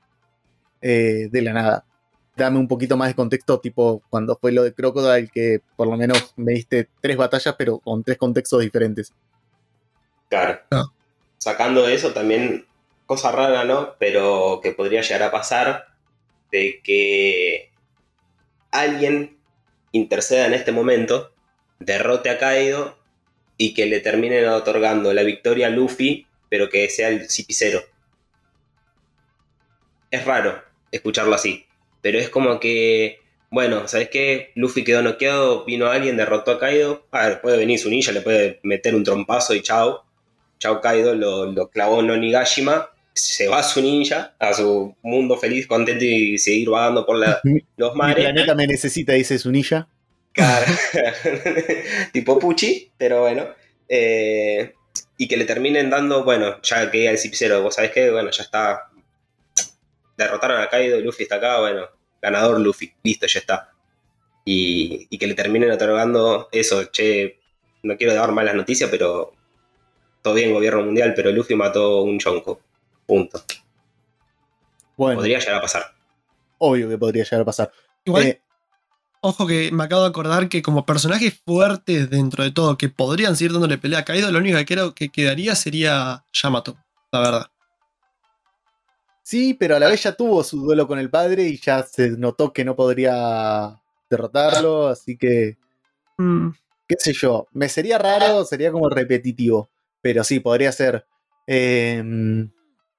[SPEAKER 1] eh, de la nada. Dame un poquito más de contexto, tipo cuando fue lo de Crocodile, que por lo menos me diste tres batallas, pero con tres contextos diferentes.
[SPEAKER 2] Claro. Ah. Sacando de eso también, cosa rara, ¿no? Pero que podría llegar a pasar de que alguien interceda en este momento, derrote a Kaido y que le terminen otorgando la victoria a Luffy, pero que sea el cipicero. Es raro escucharlo así, pero es como que bueno, ¿sabes qué? Luffy quedó noqueado, vino alguien, derrotó a Kaido. A ver, puede venir su ninja, le puede meter un trompazo y chao. Chao Kaido, lo, lo clavó en Onigashima. Se va a su ninja, a su mundo feliz, contento y seguir vagando por la- los
[SPEAKER 1] Mi
[SPEAKER 2] mares.
[SPEAKER 1] planeta me necesita, dice Sunilla.
[SPEAKER 2] Claro. tipo Pucci, pero bueno. Eh, y que le terminen dando, bueno, ya que el Cipicero, vos sabés que, bueno, ya está. Derrotaron a Kaido, Luffy está acá, bueno, ganador Luffy, listo, ya está. Y, y que le terminen otorgando eso, che, no quiero dar malas noticias, pero todo bien, gobierno mundial, pero Luffy mató un Yonko. Punto.
[SPEAKER 1] Bueno,
[SPEAKER 2] Podría llegar a pasar.
[SPEAKER 1] obvio que podría llegar a pasar.
[SPEAKER 3] Igual,
[SPEAKER 1] Eh,
[SPEAKER 3] ojo que me acabo de acordar que como personajes fuertes dentro de todo que podrían seguir dándole pelea a Kaido, lo único que creo que quedaría sería Yamato, la verdad.
[SPEAKER 1] sí, pero a la vez ya tuvo su duelo con el padre y ya se notó que no podría derrotarlo, así que,
[SPEAKER 3] Mm,
[SPEAKER 1] qué sé yo, me sería raro, sería como repetitivo, pero sí, podría ser. Eh,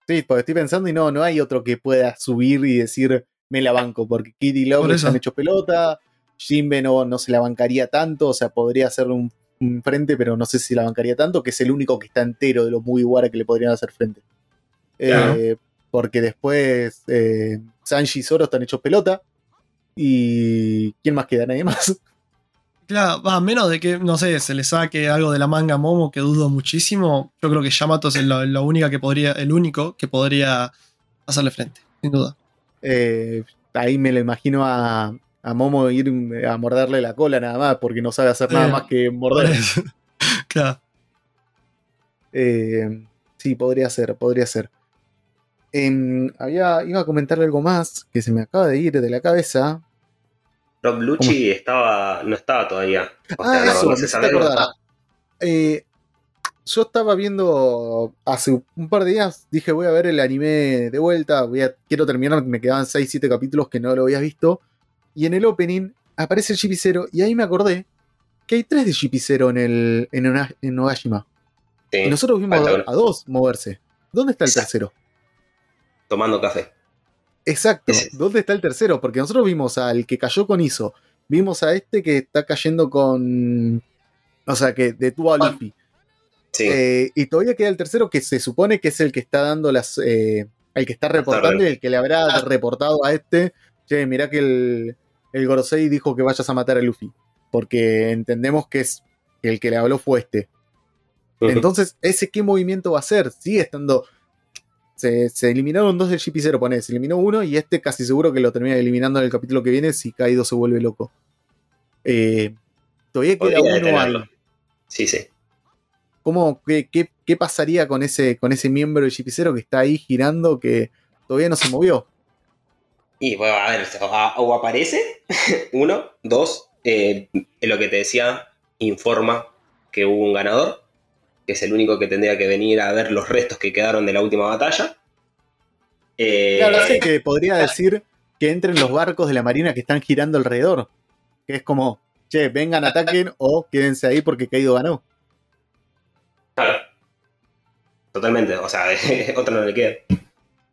[SPEAKER 1] sí, porque estoy pensando y no, no hay otro que pueda subir y decir me la banco, porque Kid y
[SPEAKER 3] Por
[SPEAKER 1] Love
[SPEAKER 3] eso.
[SPEAKER 1] están hechos pelota, Jinbe no, no se la bancaría tanto, o sea, podría hacer un, un frente, pero no sé si la bancaría tanto, que es el único que está entero de los Mugiwara que le podrían hacer frente. Eh, porque después eh, Sanji y Zoro están hechos pelota. ¿Y quién más queda? ¿Nadie más?
[SPEAKER 3] Claro, va, a menos de que, no sé, se le saque algo de la manga Momo, que dudo muchísimo. Yo creo que Yamato es lo, lo única que podría, el único que podría hacerle frente, sin duda.
[SPEAKER 1] Eh, ahí me lo imagino a, a Momo ir a morderle la cola nada más, porque no sabe hacer nada más que morder.
[SPEAKER 3] claro.
[SPEAKER 1] Eh, sí, podría ser, podría ser. Em, había, iba a comentarle algo más que se me acaba de ir de la cabeza.
[SPEAKER 2] Rob Lucci estaba, no estaba todavía. O
[SPEAKER 1] Ah,
[SPEAKER 2] sea, no-
[SPEAKER 1] eso,
[SPEAKER 2] no
[SPEAKER 1] me
[SPEAKER 2] se
[SPEAKER 1] hiciste
[SPEAKER 2] sabe.
[SPEAKER 1] acordar. Eh, yo estaba viendo hace un par de días, dije voy a ver el anime de vuelta, voy a, quiero terminar, me quedaban 6-7 capítulos que no lo habías visto. Y en el opening aparece el GP0 y ahí me acordé que hay tres de GP0 en, el, en, en Nogashima.
[SPEAKER 2] Sí,
[SPEAKER 1] Y nosotros vimos a dos moverse. ¿Dónde está el
[SPEAKER 2] Exacto.
[SPEAKER 1] tercero?
[SPEAKER 2] tomando café.
[SPEAKER 1] Exacto. ¿Dónde está el tercero? Porque nosotros vimos al que cayó con Iso. Vimos a este que está cayendo con. O sea, que detuvo a Luffy.
[SPEAKER 2] Sí,
[SPEAKER 1] Eh, y todavía queda el tercero que se supone que es el que está dando las. eh, el que está reportando y el que le habrá reportado a este. Che, mirá que el, el Gorosei dijo que vayas a matar a Luffy. Porque entendemos que es que el que le habló fue este. Entonces, ¿ese qué movimiento va a hacer? Sigue estando. Se, se eliminaron dos del GP0, pone, se eliminó uno y este casi seguro que lo termina eliminando en el capítulo que viene si Kaido se vuelve loco. Eh, todavía queda
[SPEAKER 2] Podría
[SPEAKER 1] uno ahí.
[SPEAKER 2] Sí, sí.
[SPEAKER 1] ¿Cómo, qué, qué- qué pasaría con ese, con ese miembro del GP0 que está ahí girando que todavía no se movió?
[SPEAKER 2] Y bueno, a ver, o, o aparece, uno, dos, eh, lo que te decía, informa que hubo un ganador, que es el único que tendría que venir a ver los restos que quedaron de la última batalla. Eh,
[SPEAKER 1] Claro, sí que podría decir que entren los barcos de la marina que están girando alrededor. Que es como, che, vengan, ataquen o quédense ahí porque Kaido ganó.
[SPEAKER 2] Claro. Totalmente, o sea, otro no le queda.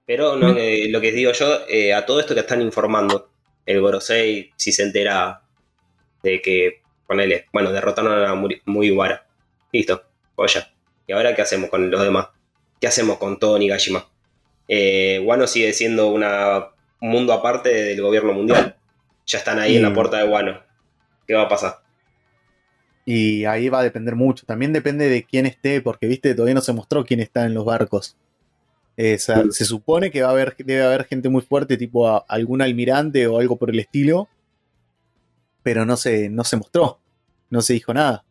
[SPEAKER 2] Pero no, eh, lo que digo yo, eh, a todo esto que están informando, el Gorosei, si se entera de que, ponele, bueno, derrotaron a Muri- Mugiwara. Listo, ya. ¿Y ahora qué hacemos con los demás? ¿Qué hacemos con todo Nigashima? Eh, Wano sigue siendo una, un mundo aparte del gobierno mundial. Ya están ahí en la puerta de Wano. ¿Qué va a pasar?
[SPEAKER 1] Y ahí va a depender mucho. También depende de quién esté, porque viste, todavía no se mostró quién está en los barcos. Se supone que va a haber, debe haber gente muy fuerte, tipo a- algún almirante o algo por el estilo. Pero no se, no se mostró. No se dijo nada.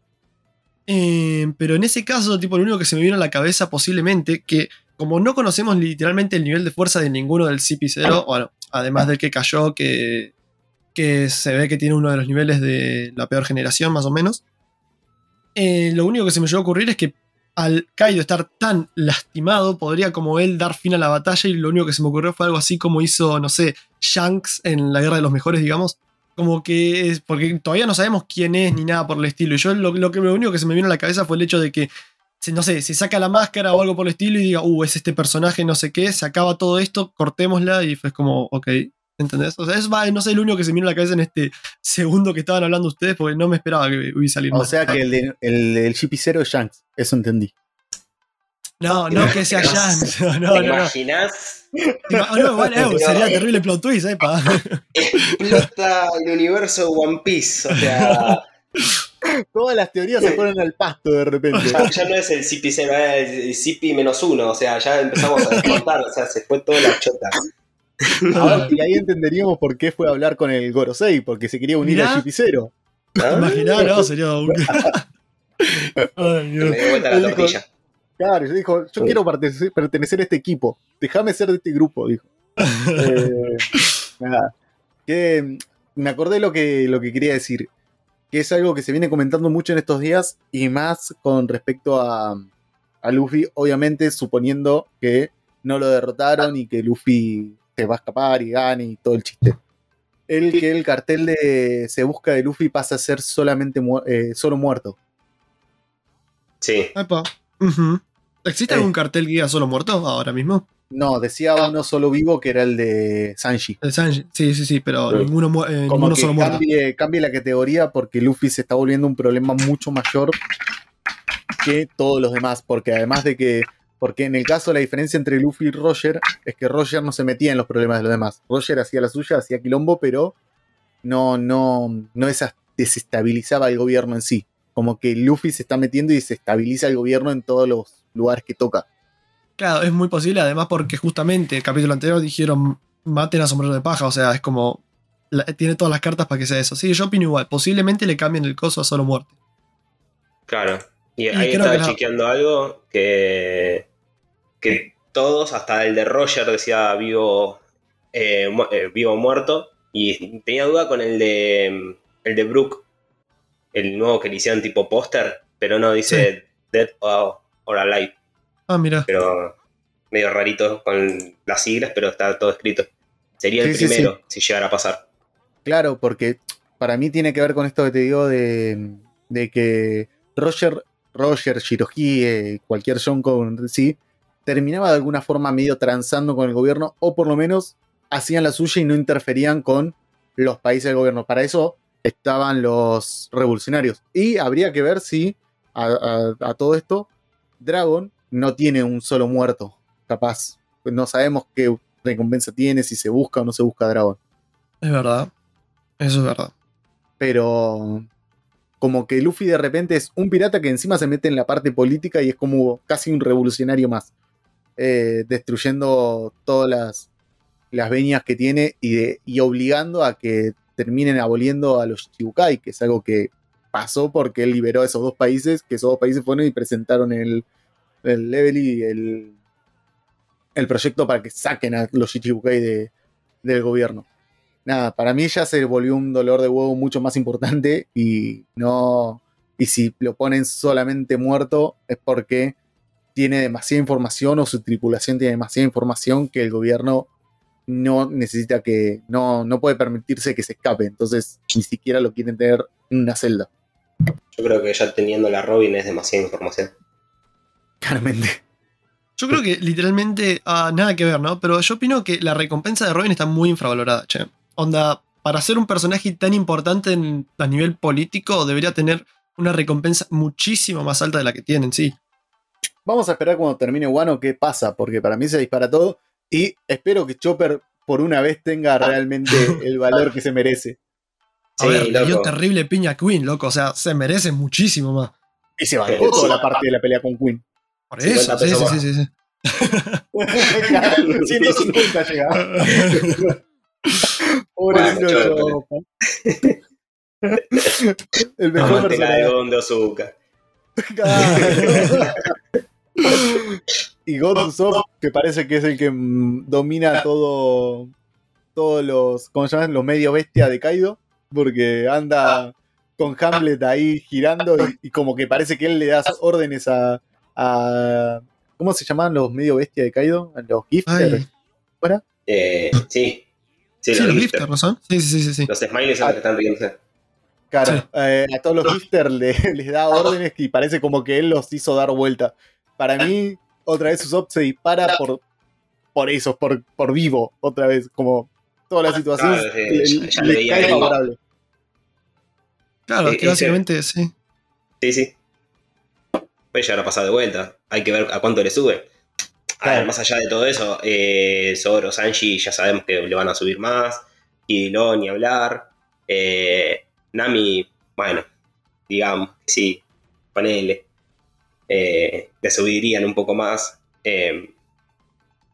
[SPEAKER 3] Eh, pero en ese caso, tipo, lo único que se me vino a la cabeza posiblemente, que como no conocemos literalmente el nivel de fuerza de ninguno del CP0, bueno, además del que cayó, que, que se ve que tiene uno de los niveles de la peor generación, más o menos, eh, lo único que se me llegó a ocurrir es que al Kaido estar tan lastimado, podría como él dar fin a la batalla y lo único que se me ocurrió fue algo así como hizo, no sé, Shanks en la Guerra de los Mejores, digamos, como que es, porque todavía no sabemos quién es ni nada por el estilo. Y yo lo, que lo único que se me vino a la cabeza fue el hecho de que, no sé, se saca la máscara o algo por el estilo y diga, uh, es este personaje, no sé qué, se acaba todo esto, cortémosla y fue como, ok, ¿Entendés? O sea, es va, no sé el único que se miró la cabeza en este segundo que estaban hablando ustedes porque no me esperaba que hubiese salido.
[SPEAKER 1] O sea que el, de, el, el GP0 es Shanks, eso entendí.
[SPEAKER 3] No, no que sea Shanks. No, no,
[SPEAKER 2] ¿Te
[SPEAKER 3] no.
[SPEAKER 2] imaginás?
[SPEAKER 3] No, no, igual, eh, sería terrible plot twist, eh, pa.
[SPEAKER 2] Explota el universo de One Piece. O sea,
[SPEAKER 1] Todas las teorías se fueron al pasto de repente.
[SPEAKER 2] ya, ya no es el CP0, es el CP menos uno. O sea, ya empezamos a descontar. O sea, se fue toda la chota.
[SPEAKER 1] Ahora, y ahí entenderíamos por qué fue a hablar con el Gorosei, porque se quería unir
[SPEAKER 3] Mirá.
[SPEAKER 1] al GP0.
[SPEAKER 2] ¿Ah?
[SPEAKER 3] Imaginá, ¿no? Sería un. Ay,
[SPEAKER 2] Me
[SPEAKER 3] Dios.
[SPEAKER 2] dio vuelta la
[SPEAKER 1] Él dijo-
[SPEAKER 2] tortilla.
[SPEAKER 1] Claro, yo dijo, yo quiero pertenecer, pertenecer a este equipo. Déjame ser de este grupo, dijo. Eh, nada. Que, mm, me acordé lo que, lo que quería decir. Que es algo que se viene comentando mucho en estos días. Y más con respecto a, a Luffy. Obviamente suponiendo que no lo derrotaron y que Luffy se va a escapar y gane y todo el chiste. El que el cartel de Se Busca de Luffy pasa a ser solamente mu- eh, solo muerto.
[SPEAKER 2] Sí.
[SPEAKER 3] Epa. ¿Existe
[SPEAKER 1] Eh.
[SPEAKER 3] algún cartel que diga solo muerto ahora mismo?
[SPEAKER 1] No, decía uno solo vivo que era el de Sanji.
[SPEAKER 3] El Sanji. Sí, sí, sí, pero
[SPEAKER 2] Sí.
[SPEAKER 3] ninguno, mu- eh,
[SPEAKER 1] Como
[SPEAKER 3] ninguno
[SPEAKER 1] que
[SPEAKER 3] solo muerto.
[SPEAKER 1] cambie, cambie la categoría porque Luffy se está volviendo un problema mucho mayor que todos los demás. Porque además de que. Porque en el caso la diferencia entre Luffy y Roger es que Roger no se metía en los problemas de los demás. Roger hacía la suya, hacía quilombo, pero no, no, no esa- desestabilizaba el gobierno en sí. Como que Luffy se está metiendo y desestabiliza el gobierno en todos los lugares que toca.
[SPEAKER 3] Claro, es muy posible, además porque justamente el capítulo anterior dijeron maten a sombrero de paja, o sea, es como la- tiene todas las cartas para que sea eso. Sí, yo opino igual, posiblemente le cambien el coso a solo muerte.
[SPEAKER 2] Claro. Y,
[SPEAKER 3] Y
[SPEAKER 2] ahí estaba chequeando algo que, que todos, hasta el de Roger decía vivo, eh, mu- eh, vivo o muerto. Y tenía duda con el de el de Brook, el nuevo que le hicieron tipo póster, pero no dice Dead or, or Alive.
[SPEAKER 3] Ah, mira.
[SPEAKER 2] Pero medio rarito con las siglas, pero está todo escrito. Sería el
[SPEAKER 1] Sí, sí,
[SPEAKER 2] primero si llegara a pasar.
[SPEAKER 1] Claro, porque para mí tiene que ver con esto que te digo de, de que Roger, Roger, Shirohige, cualquier Yonko en sí, terminaba de alguna forma medio transando con el gobierno, o por lo menos hacían la suya y no interferían con los países del gobierno. Para eso estaban los revolucionarios. Y habría que ver si a, a- a todo esto Dragon no tiene un solo muerto, capaz. Pues no sabemos qué recompensa tiene, si se busca o no se busca Dragon.
[SPEAKER 3] Es verdad. Eso es verdad.
[SPEAKER 1] pero como que Luffy de repente es un pirata que encima se mete en la parte política y es como casi un revolucionario más, eh, destruyendo todas las, las venias que tiene y, obligando a que terminen aboliendo a los Chibukai, que es algo que pasó porque él liberó a esos dos países, que esos dos países fueron y presentaron el, el level y el, el proyecto para que saquen a los Chichibukai de, del gobierno nada, para mí ya se volvió un dolor de huevo mucho más importante y no. Y si lo ponen solamente muerto es porque tiene demasiada información o su tripulación tiene demasiada información que el gobierno no necesita que. No, no puede permitirse que se escape. Entonces ni siquiera lo quieren tener en una celda.
[SPEAKER 2] Yo creo que ya teniendo la Robin es demasiada información.
[SPEAKER 1] Claramente.
[SPEAKER 3] Yo creo que literalmente ah, nada que ver, ¿no? Pero yo opino que la recompensa de Robin está muy infravalorada, che. Onda, para ser un personaje tan importante en- a nivel político, debería tener una recompensa muchísimo más alta de la que tiene en sí.
[SPEAKER 1] Vamos a esperar cuando termine Wano qué pasa, porque para mí se dispara todo. Y espero que Chopper por una vez tenga realmente el valor que se merece.
[SPEAKER 3] A
[SPEAKER 2] Sí,
[SPEAKER 3] ver, le dio terrible piña a Queen, loco. O sea, se merece muchísimo más.
[SPEAKER 1] Y se bancó toda la parte de la pelea con Queen.
[SPEAKER 3] Por
[SPEAKER 2] 50
[SPEAKER 3] eso, sí, sí, sí, sí, sí.
[SPEAKER 1] 150 llega. Pobre
[SPEAKER 2] Bueno,
[SPEAKER 1] Lino
[SPEAKER 2] Chopper.
[SPEAKER 1] Chopper. El mejor personaje.
[SPEAKER 2] de azúcar.
[SPEAKER 1] y God Usopp, que parece que es el que mm, domina todo. Todos los. ¿Cómo se llaman? Los medio bestia de Kaido. Porque anda con Hamlet ahí girando y, y como que parece que él le da órdenes a. a- ¿Cómo se llaman los medio bestia de Kaido? Los gifters.
[SPEAKER 3] Ay,
[SPEAKER 2] Eh, sí. Sí,
[SPEAKER 3] sí,
[SPEAKER 2] los gifters.
[SPEAKER 3] ¿no son? Sí, sí, sí, sí, sí.
[SPEAKER 2] Los smileys son los que están riéndose.
[SPEAKER 1] Claro,
[SPEAKER 3] Sí.
[SPEAKER 1] eh, a todos los gifters le- les da órdenes y parece como que él los hizo dar vuelta. Para mí, otra vez Usopp se dispara por, por eso, por, por vivo, otra vez. Como toda la situación
[SPEAKER 2] Claro, sí,
[SPEAKER 1] le-
[SPEAKER 2] ya-
[SPEAKER 1] le
[SPEAKER 2] lo veía
[SPEAKER 1] cae
[SPEAKER 2] ahí.
[SPEAKER 1] favorable.
[SPEAKER 3] Claro,
[SPEAKER 2] Eh,
[SPEAKER 3] que
[SPEAKER 2] ese-
[SPEAKER 3] básicamente sí.
[SPEAKER 2] Sí, sí. Puede llegar a pasar de vuelta. Hay que ver a cuánto le sube. A ver, más allá de todo eso, eh, Zoro, Sanji ya sabemos que le van a subir más. Kidilo, ni hablar. Eh, Nami, bueno, digamos, sí, ponele. Eh, le subirían un poco más. Eh,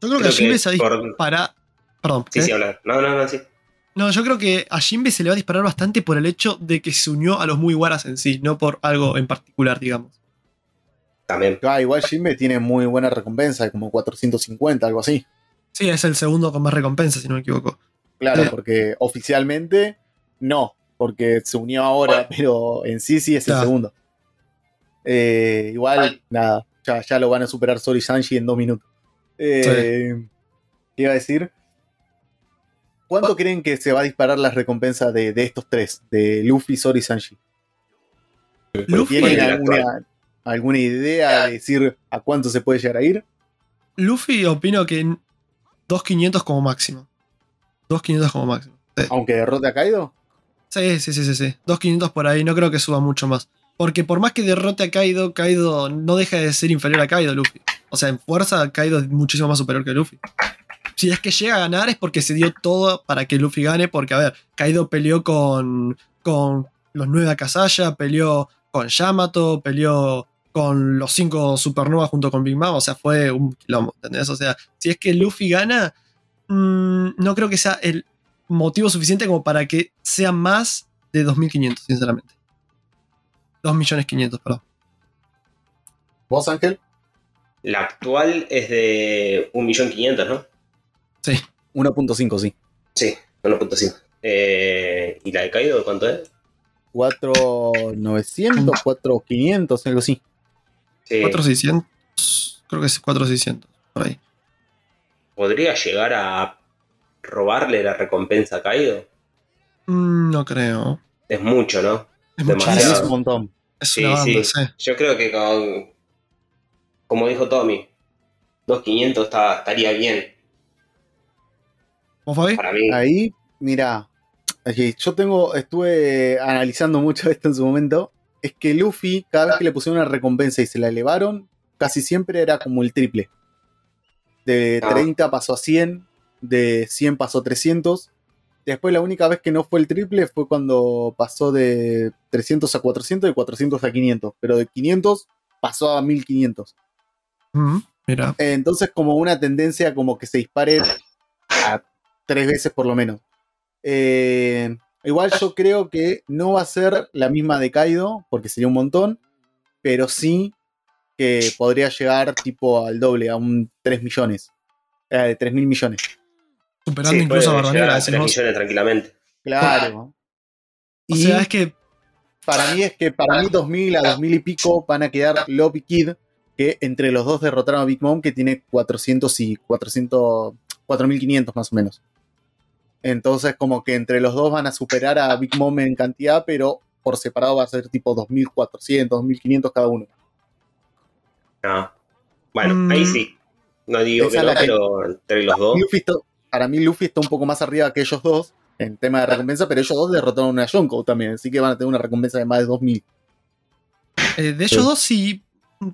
[SPEAKER 3] Yo creo que a Jinbe
[SPEAKER 2] que
[SPEAKER 3] se
[SPEAKER 2] por-
[SPEAKER 3] dispara. Perdón.
[SPEAKER 2] Sí,
[SPEAKER 3] ¿qué?
[SPEAKER 2] sí, hablar. No, no, no, sí.
[SPEAKER 3] No, yo creo que a Jinbe se le va a disparar bastante por el hecho de que se unió a los muy guaras en sí, no por algo en particular, digamos.
[SPEAKER 2] También.
[SPEAKER 1] Ah, igual Jimbe tiene muy buena recompensa, como 450, algo así.
[SPEAKER 3] Sí, es el segundo con más recompensa, si no me equivoco.
[SPEAKER 1] Claro,
[SPEAKER 3] Sí.
[SPEAKER 1] porque oficialmente no, porque se unió ahora, pero en sí sí es el segundo. Eh, igual, nada, ya, ya lo van a superar Sori y Sanji en dos minutos. Eh, ¿Qué iba a decir? ¿Cuánto creen que se va a disparar las recompensas de, de estos tres? De Luffy, Sori y Sanji.
[SPEAKER 3] Luffy,
[SPEAKER 1] ¿Tienen alguna, alguna idea de decir a cuánto se puede llegar a ir?
[SPEAKER 3] Luffy opino que en 2500 como máximo. 2500 como máximo. Sí.
[SPEAKER 1] Aunque derrote a Kaido.
[SPEAKER 3] Sí, sí, sí, sí, sí. 2500 por ahí, no creo que suba mucho más. Porque por más que derrote a Kaido, Kaido no deja de ser inferior a Kaido, Luffy. O sea, en fuerza, Kaido es muchísimo más superior que Luffy. Si es que llega a ganar es porque se dio todo para que Luffy gane, porque, a ver, Kaido peleó con, con los nueve Akasaya, peleó con Yamato, peleó con los cinco Supernova junto con Big Mom, o sea, fue un quilombo, ¿entendés? O sea, si es que Luffy gana, mm, no creo que sea el motivo suficiente como para que sea más de 2500, sinceramente. 2.500.000, perdón.
[SPEAKER 1] ¿Vos, Ángel?
[SPEAKER 2] La actual es de 1.500.000, ¿no?
[SPEAKER 3] Sí.
[SPEAKER 1] 1.5, sí.
[SPEAKER 2] Sí, 1.5. Eh, ¿Y la de Kaido cuánto es?
[SPEAKER 1] 4.900, 4.500, algo así.
[SPEAKER 2] Sí,
[SPEAKER 3] 4600. Creo que es 4600, por ahí.
[SPEAKER 2] ¿Podría llegar a robarle la recompensa a Kaido?
[SPEAKER 3] Mm, no creo.
[SPEAKER 2] Es mucho, ¿no?
[SPEAKER 3] Es
[SPEAKER 1] mí es
[SPEAKER 3] muchísimo.
[SPEAKER 1] un montón.
[SPEAKER 3] Es
[SPEAKER 2] Sí,
[SPEAKER 3] una banda,
[SPEAKER 2] sí.
[SPEAKER 3] sí.
[SPEAKER 2] Yo creo que con, como dijo Tommy, 2.500 está- estaría bien
[SPEAKER 3] ¿Vos, Fabi?
[SPEAKER 2] para mí.
[SPEAKER 1] Ahí, mira, yo tengo, estuve analizando mucho esto en su momento. Es que Luffy, cada vez que le pusieron una recompensa y se la elevaron, casi siempre era como el triple. De
[SPEAKER 2] Ah.
[SPEAKER 1] 30 pasó a 100, de 100 pasó a 300. Después la única vez que no fue el triple fue cuando pasó de 300 a 400 y de 400 a 500. Pero de 500 pasó a 1500.
[SPEAKER 3] Mm, mira.
[SPEAKER 1] Entonces, como una tendencia como que se dispare a tres veces por lo menos. Eh, igual yo creo que no va a ser la misma de Kaido, porque sería un montón, pero sí que podría llegar tipo al doble, a un 3 millones. Eh, 3 mil millones.
[SPEAKER 3] Superando
[SPEAKER 2] Sí,
[SPEAKER 3] incluso a Barbanera,
[SPEAKER 2] a 3
[SPEAKER 3] decimos.
[SPEAKER 2] millones tranquilamente.
[SPEAKER 1] Claro.
[SPEAKER 3] O
[SPEAKER 1] Y
[SPEAKER 3] sea, es que
[SPEAKER 1] para mí es que para mí 2000 a 2000 y pico van a quedar Love y Kid, que entre los dos derrotaron a Big Mom, que tiene 400 y 400, 4500 más o menos. Entonces, como que entre los dos van a superar a Big Mom en cantidad, pero por separado va a ser tipo 2400, 2500 cada uno.
[SPEAKER 2] Ah. Bueno,
[SPEAKER 3] Mm.
[SPEAKER 2] ahí sí. No digo
[SPEAKER 1] Esa
[SPEAKER 2] que no,
[SPEAKER 1] la que-
[SPEAKER 2] pero entre los dos.
[SPEAKER 1] Para mí, Luffy está un poco más arriba que ellos dos en tema de recompensa, pero ellos dos derrotaron a Yonko también, así que van a tener una recompensa de más de 2000.
[SPEAKER 3] eh, de ellos
[SPEAKER 1] Sí.
[SPEAKER 3] dos sí,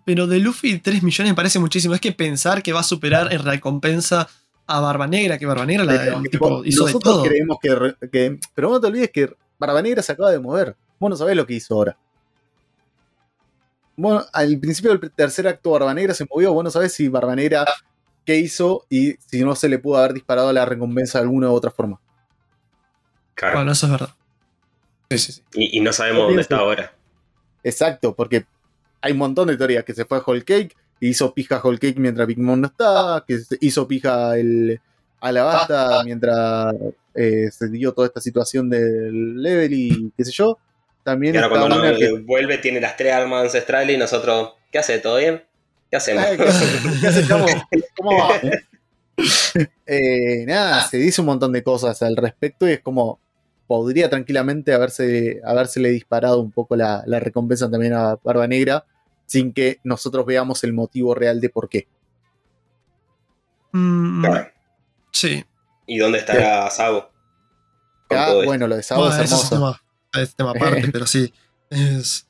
[SPEAKER 3] pero de Luffy 3 millones me parece muchísimo. Es que pensar que va a superar en recompensa a Barba Negra, que Barba Negra la,
[SPEAKER 1] Pero,
[SPEAKER 3] el
[SPEAKER 1] tipo,
[SPEAKER 3] tipo, hizo de
[SPEAKER 1] nosotros
[SPEAKER 3] todo.
[SPEAKER 1] creemos que, que- Pero no te olvides que Barba Negra se acaba de mover. Vos no sabés lo que hizo ahora. Bueno, al principio del tercer acto Barba Negra se movió. Vos no sabés si Barba Negra qué hizo y si no se le pudo haber disparado la recompensa de alguna u otra forma.
[SPEAKER 2] Claro.
[SPEAKER 3] Bueno, eso es verdad. Sí, sí, sí.
[SPEAKER 2] Y, y no sabemos dónde está ahora.
[SPEAKER 1] Exacto, porque hay un montón de teorías. Que se fue a Whole Cake, y hizo pija Whole Cake mientras Big Mom no estaba, que hizo pija el Alabasta mientras eh, se dio toda esta situación del level y qué sé yo. También
[SPEAKER 2] Y ahora
[SPEAKER 1] está
[SPEAKER 2] cuando
[SPEAKER 1] una
[SPEAKER 2] uno
[SPEAKER 1] que-
[SPEAKER 2] vuelve tiene las tres armas ancestrales y nosotros, ¿qué hace? ¿Todo bien? ¿Qué hacemos?
[SPEAKER 1] ¿Qué hace- qué hace, chamo? ¿Cómo va? Eh, nada, se dice un montón de cosas al respecto y es como podría tranquilamente haberse, habérsele disparado un poco la, la recompensa también a Barba Negra sin que nosotros veamos el motivo real de por qué.
[SPEAKER 3] Mm,
[SPEAKER 2] Claro.
[SPEAKER 3] sí.
[SPEAKER 2] ¿Y dónde estará Sabo?
[SPEAKER 1] Acá,
[SPEAKER 2] todo esto.
[SPEAKER 1] bueno, lo de Sabo
[SPEAKER 3] Bueno,
[SPEAKER 1] es
[SPEAKER 3] eso es
[SPEAKER 1] hermoso.
[SPEAKER 3] tema, es tema aparte, pero sí. Es,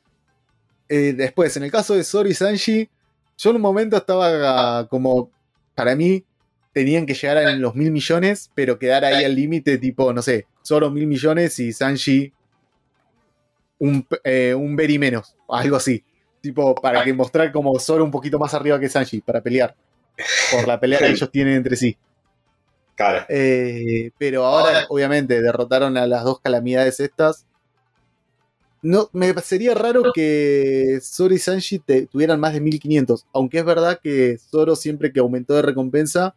[SPEAKER 1] Eh, después, en el caso de y Sanji, yo en un momento estaba ah, como, para mí, tenían que llegar a los mil millones, pero quedar ahí al límite, tipo, no sé, Zoro mil millones y Sanji un, eh, un very menos, algo así. Tipo, para que mostrar como Zoro un poquito más arriba que Sanji, para pelear. Por la pelea que ellos tienen entre sí.
[SPEAKER 2] Claro.
[SPEAKER 1] Eh, pero ahora, obviamente, derrotaron a las dos calamidades estas. No, me sería raro que Zoro y Sanji te- tuvieran más de 1500. Aunque es verdad que Zoro, siempre que aumentó de recompensa,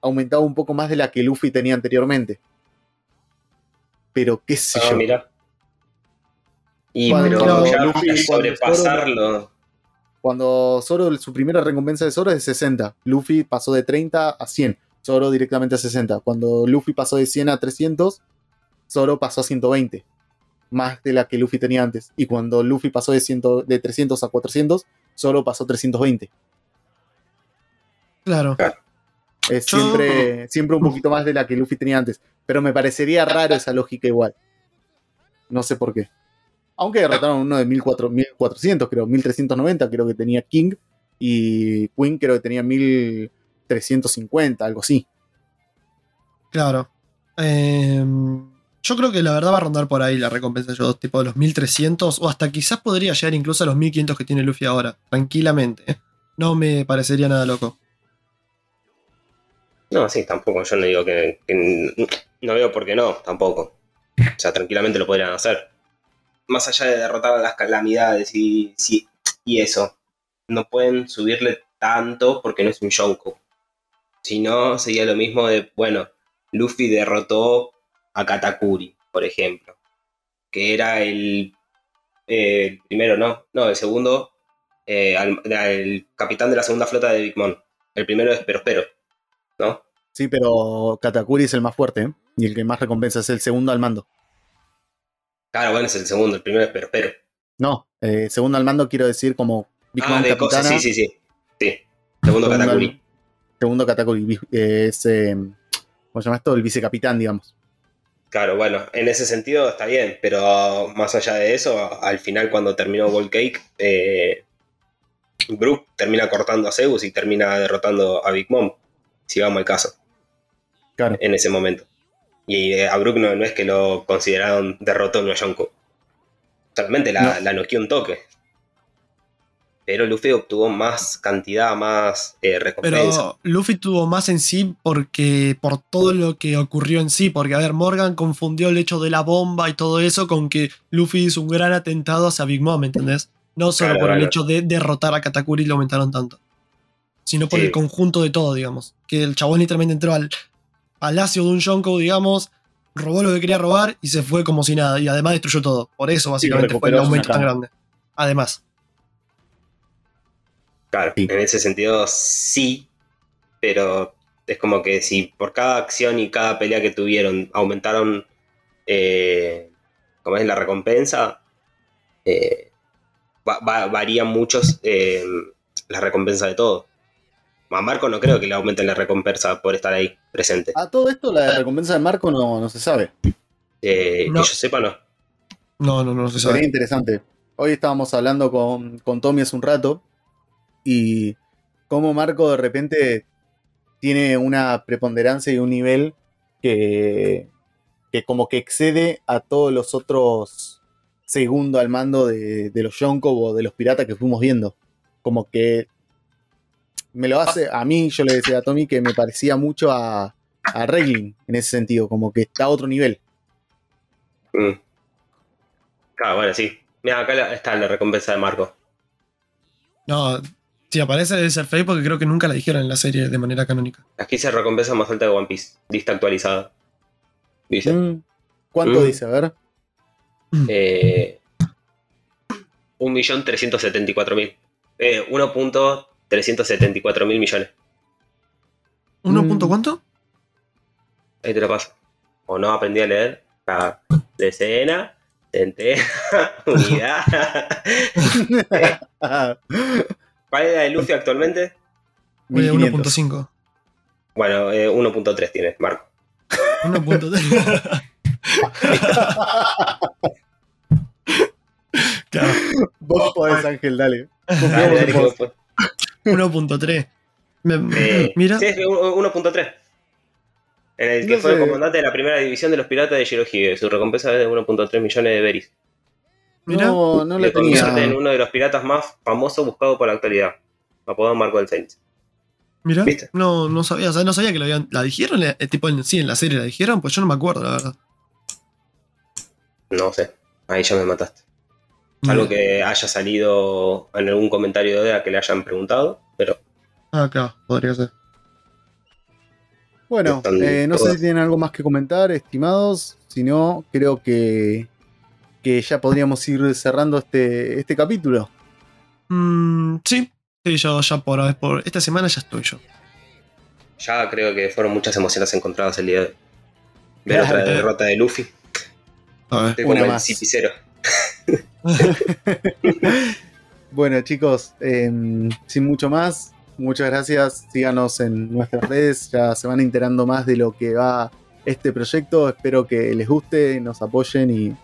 [SPEAKER 1] aumentaba un poco más de la que Luffy tenía anteriormente. Pero qué sé
[SPEAKER 2] Ah,
[SPEAKER 1] yo.
[SPEAKER 2] mira. Y
[SPEAKER 1] Cuando
[SPEAKER 2] pero ya
[SPEAKER 1] Luffy-
[SPEAKER 2] para sobrepasarlo.
[SPEAKER 1] Cuando Zoro, su primera recompensa de Zoro es de 60. Luffy pasó de 30 a 100. Zoro directamente a 60. Cuando Luffy pasó de 100 a 300, Zoro pasó a 120. Más de la que Luffy tenía antes. Y cuando Luffy pasó de, 100 de 300 a 400, Zoro pasó a 320.
[SPEAKER 3] claro.
[SPEAKER 1] Es
[SPEAKER 3] Yo-
[SPEAKER 1] siempre, siempre un poquito más de la que Luffy tenía antes. Pero me parecería raro esa lógica igual. No sé por qué. Aunque derrotaron uno de 1400, 1400, creo, 1390 creo que tenía King. Y Queen creo que tenía 1350, algo así.
[SPEAKER 3] Claro. Em, yo creo que la verdad va a rondar por ahí la recompensa de dos, tipo de los 1300 o hasta quizás podría llegar incluso a los 1500 que tiene Luffy ahora, tranquilamente. No me parecería nada loco.
[SPEAKER 2] No, sí, tampoco. Yo no digo que, que- No veo por qué no, tampoco. O sea, tranquilamente lo podrían hacer. Más allá de derrotar a las calamidades y, y eso, no pueden subirle tanto porque no es un Yonko. Si no, sería lo mismo de, bueno, Luffy derrotó a Katakuri, por ejemplo. Que era el, eh, el primero, no, no, el segundo, eh, al- el capitán de la segunda flota de Big Mom. El primero es Pero Pero, ¿no?
[SPEAKER 1] Sí, pero Katakuri es el más fuerte, ¿eh? Y el que más recompensa es el segundo al mando.
[SPEAKER 2] Claro, bueno, es el segundo, el primero es Pero Pero.
[SPEAKER 1] No, eh, segundo al mando quiero decir como Big
[SPEAKER 2] Ah,
[SPEAKER 1] Mom
[SPEAKER 2] de cosas, sí, sí, sí. Sí, segundo
[SPEAKER 1] Segundo
[SPEAKER 2] Katakuri.
[SPEAKER 1] al- Segundo Katakuri. eh, es, eh, ¿Cómo se llama esto? El vicecapitán, digamos.
[SPEAKER 2] Claro, bueno, en ese sentido está bien, pero más allá de eso, al final cuando terminó Gold Cake, eh, Brook termina cortando a Zeus y termina derrotando a Big Mom, si vamos al caso,
[SPEAKER 1] Claro.
[SPEAKER 2] en ese momento. Y eh, a Brook no, no es que lo consideraron derrotón a Yonko, solamente la,
[SPEAKER 1] No.
[SPEAKER 2] la noqueó un toque. Pero Luffy obtuvo más cantidad, más eh, recompensa.
[SPEAKER 3] Pero Luffy tuvo más en sí porque por todo lo que ocurrió en sí, porque a ver, Morgan confundió el hecho de la bomba y todo eso con que Luffy hizo un gran atentado hacia Big Mom, ¿entendés? No solo
[SPEAKER 2] Claro,
[SPEAKER 3] por el hecho de derrotar a Katakuri y lo aumentaron tanto, sino por
[SPEAKER 2] Sí.
[SPEAKER 3] el conjunto de todo, digamos. Que el chabón literalmente entró al palacio de un Yonko, digamos, robó lo que quería robar y se fue como si nada, y además destruyó todo. Por eso básicamente fue el aumento tan grande. Además.
[SPEAKER 2] Claro,
[SPEAKER 1] Sí.
[SPEAKER 2] en ese sentido sí, pero es como que si por cada acción y cada pelea que tuvieron aumentaron, eh, como es la recompensa, eh, va- va- varían muchos eh, la recompensa de todo. A Marco no creo que le aumenten la recompensa por estar ahí presente.
[SPEAKER 1] A todo esto, la recompensa de Marco no, no se sabe.
[SPEAKER 2] Eh,
[SPEAKER 3] No.
[SPEAKER 2] Que yo sepa, no.
[SPEAKER 3] No, no, no, no se
[SPEAKER 1] Sería
[SPEAKER 3] sabe.
[SPEAKER 1] interesante. Hoy estábamos hablando con, con Tommy hace un rato y cómo Marco de repente tiene una preponderancia y un nivel que, que como que excede a todos los otros segundo al mando de, de los Yonko o de los piratas que fuimos viendo. Como que me lo hace, a mí yo le decía a Tommy que me parecía mucho a, a en ese sentido, como que está a otro nivel.
[SPEAKER 2] Mm. Claro, bueno, sí. Mira, acá está la recompensa de Marco.
[SPEAKER 3] No, si aparece debe ser fake porque creo que nunca la dijeron en la serie de manera canónica.
[SPEAKER 2] Aquí dice recompensa más alta de One Piece. Lista actualizada. Dice.
[SPEAKER 1] Mm, ¿Cuánto
[SPEAKER 2] Mm.
[SPEAKER 1] dice? A ver.
[SPEAKER 2] Eh, 1.374.000. Eh, 1.374 mil millones.
[SPEAKER 3] ¿Uno
[SPEAKER 1] Mm.
[SPEAKER 3] punto cuánto?
[SPEAKER 2] Ahí te lo paso. O no aprendí a leer. Ah, decena, centena, unidad. ¿Cuál es la de Luffy actualmente?
[SPEAKER 3] Oye,
[SPEAKER 1] 1500.
[SPEAKER 3] 1.5.
[SPEAKER 2] Bueno, eh, 1.3 tiene, Marco.
[SPEAKER 3] 1.3. Claro,
[SPEAKER 1] Vos podés, Ángel, dale.
[SPEAKER 2] Dale, dale, que vos podés.
[SPEAKER 3] 1.3. Me-
[SPEAKER 2] Eh,
[SPEAKER 3] Mira,
[SPEAKER 2] Sí, es 1.3. En el que
[SPEAKER 1] No
[SPEAKER 2] fue
[SPEAKER 1] sé.
[SPEAKER 2] comandante de la primera división de los piratas de Shirohige. Su recompensa es de 1.3 millones de beris.
[SPEAKER 3] Mirá.
[SPEAKER 1] No, no lo tenía.
[SPEAKER 2] convierte en uno de los piratas más famosos buscados por la actualidad. Apodado Marco del Saints.
[SPEAKER 3] mira.
[SPEAKER 2] ¿viste?
[SPEAKER 3] No, no sabía, o sea, no sabía que lo habían. ¿La dijeron? Eh, tipo, en, sí, en la serie la dijeron, pues yo no me acuerdo, la verdad.
[SPEAKER 2] No sé. Ahí ya me mataste. Algo que haya salido en algún comentario de Oda que le hayan preguntado, pero
[SPEAKER 3] Ah, claro, podría ser.
[SPEAKER 1] Bueno, eh, no sé si tienen algo más que comentar, estimados. Si no, creo que, que ya podríamos ir cerrando este, este capítulo.
[SPEAKER 3] Mm, sí, sí, yo ya por, por esta semana ya estoy yo.
[SPEAKER 2] ya creo que fueron muchas emociones encontradas el día de hoy. Ver
[SPEAKER 1] Claro.
[SPEAKER 2] otra derrota de Luffy.
[SPEAKER 3] A ver.
[SPEAKER 2] Estoy
[SPEAKER 1] Una
[SPEAKER 2] como el
[SPEAKER 1] más.
[SPEAKER 2] cipicero.
[SPEAKER 1] Bueno, chicos, em, sin mucho más, muchas gracias. Síganos en nuestras redes, ya se van enterando más de lo que va este proyecto. Espero que les guste, nos apoyen y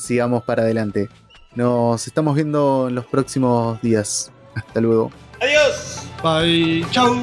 [SPEAKER 1] sigamos para adelante. Nos estamos viendo en los próximos días. Hasta luego.
[SPEAKER 2] ¡Adiós!
[SPEAKER 3] Bye. Chau.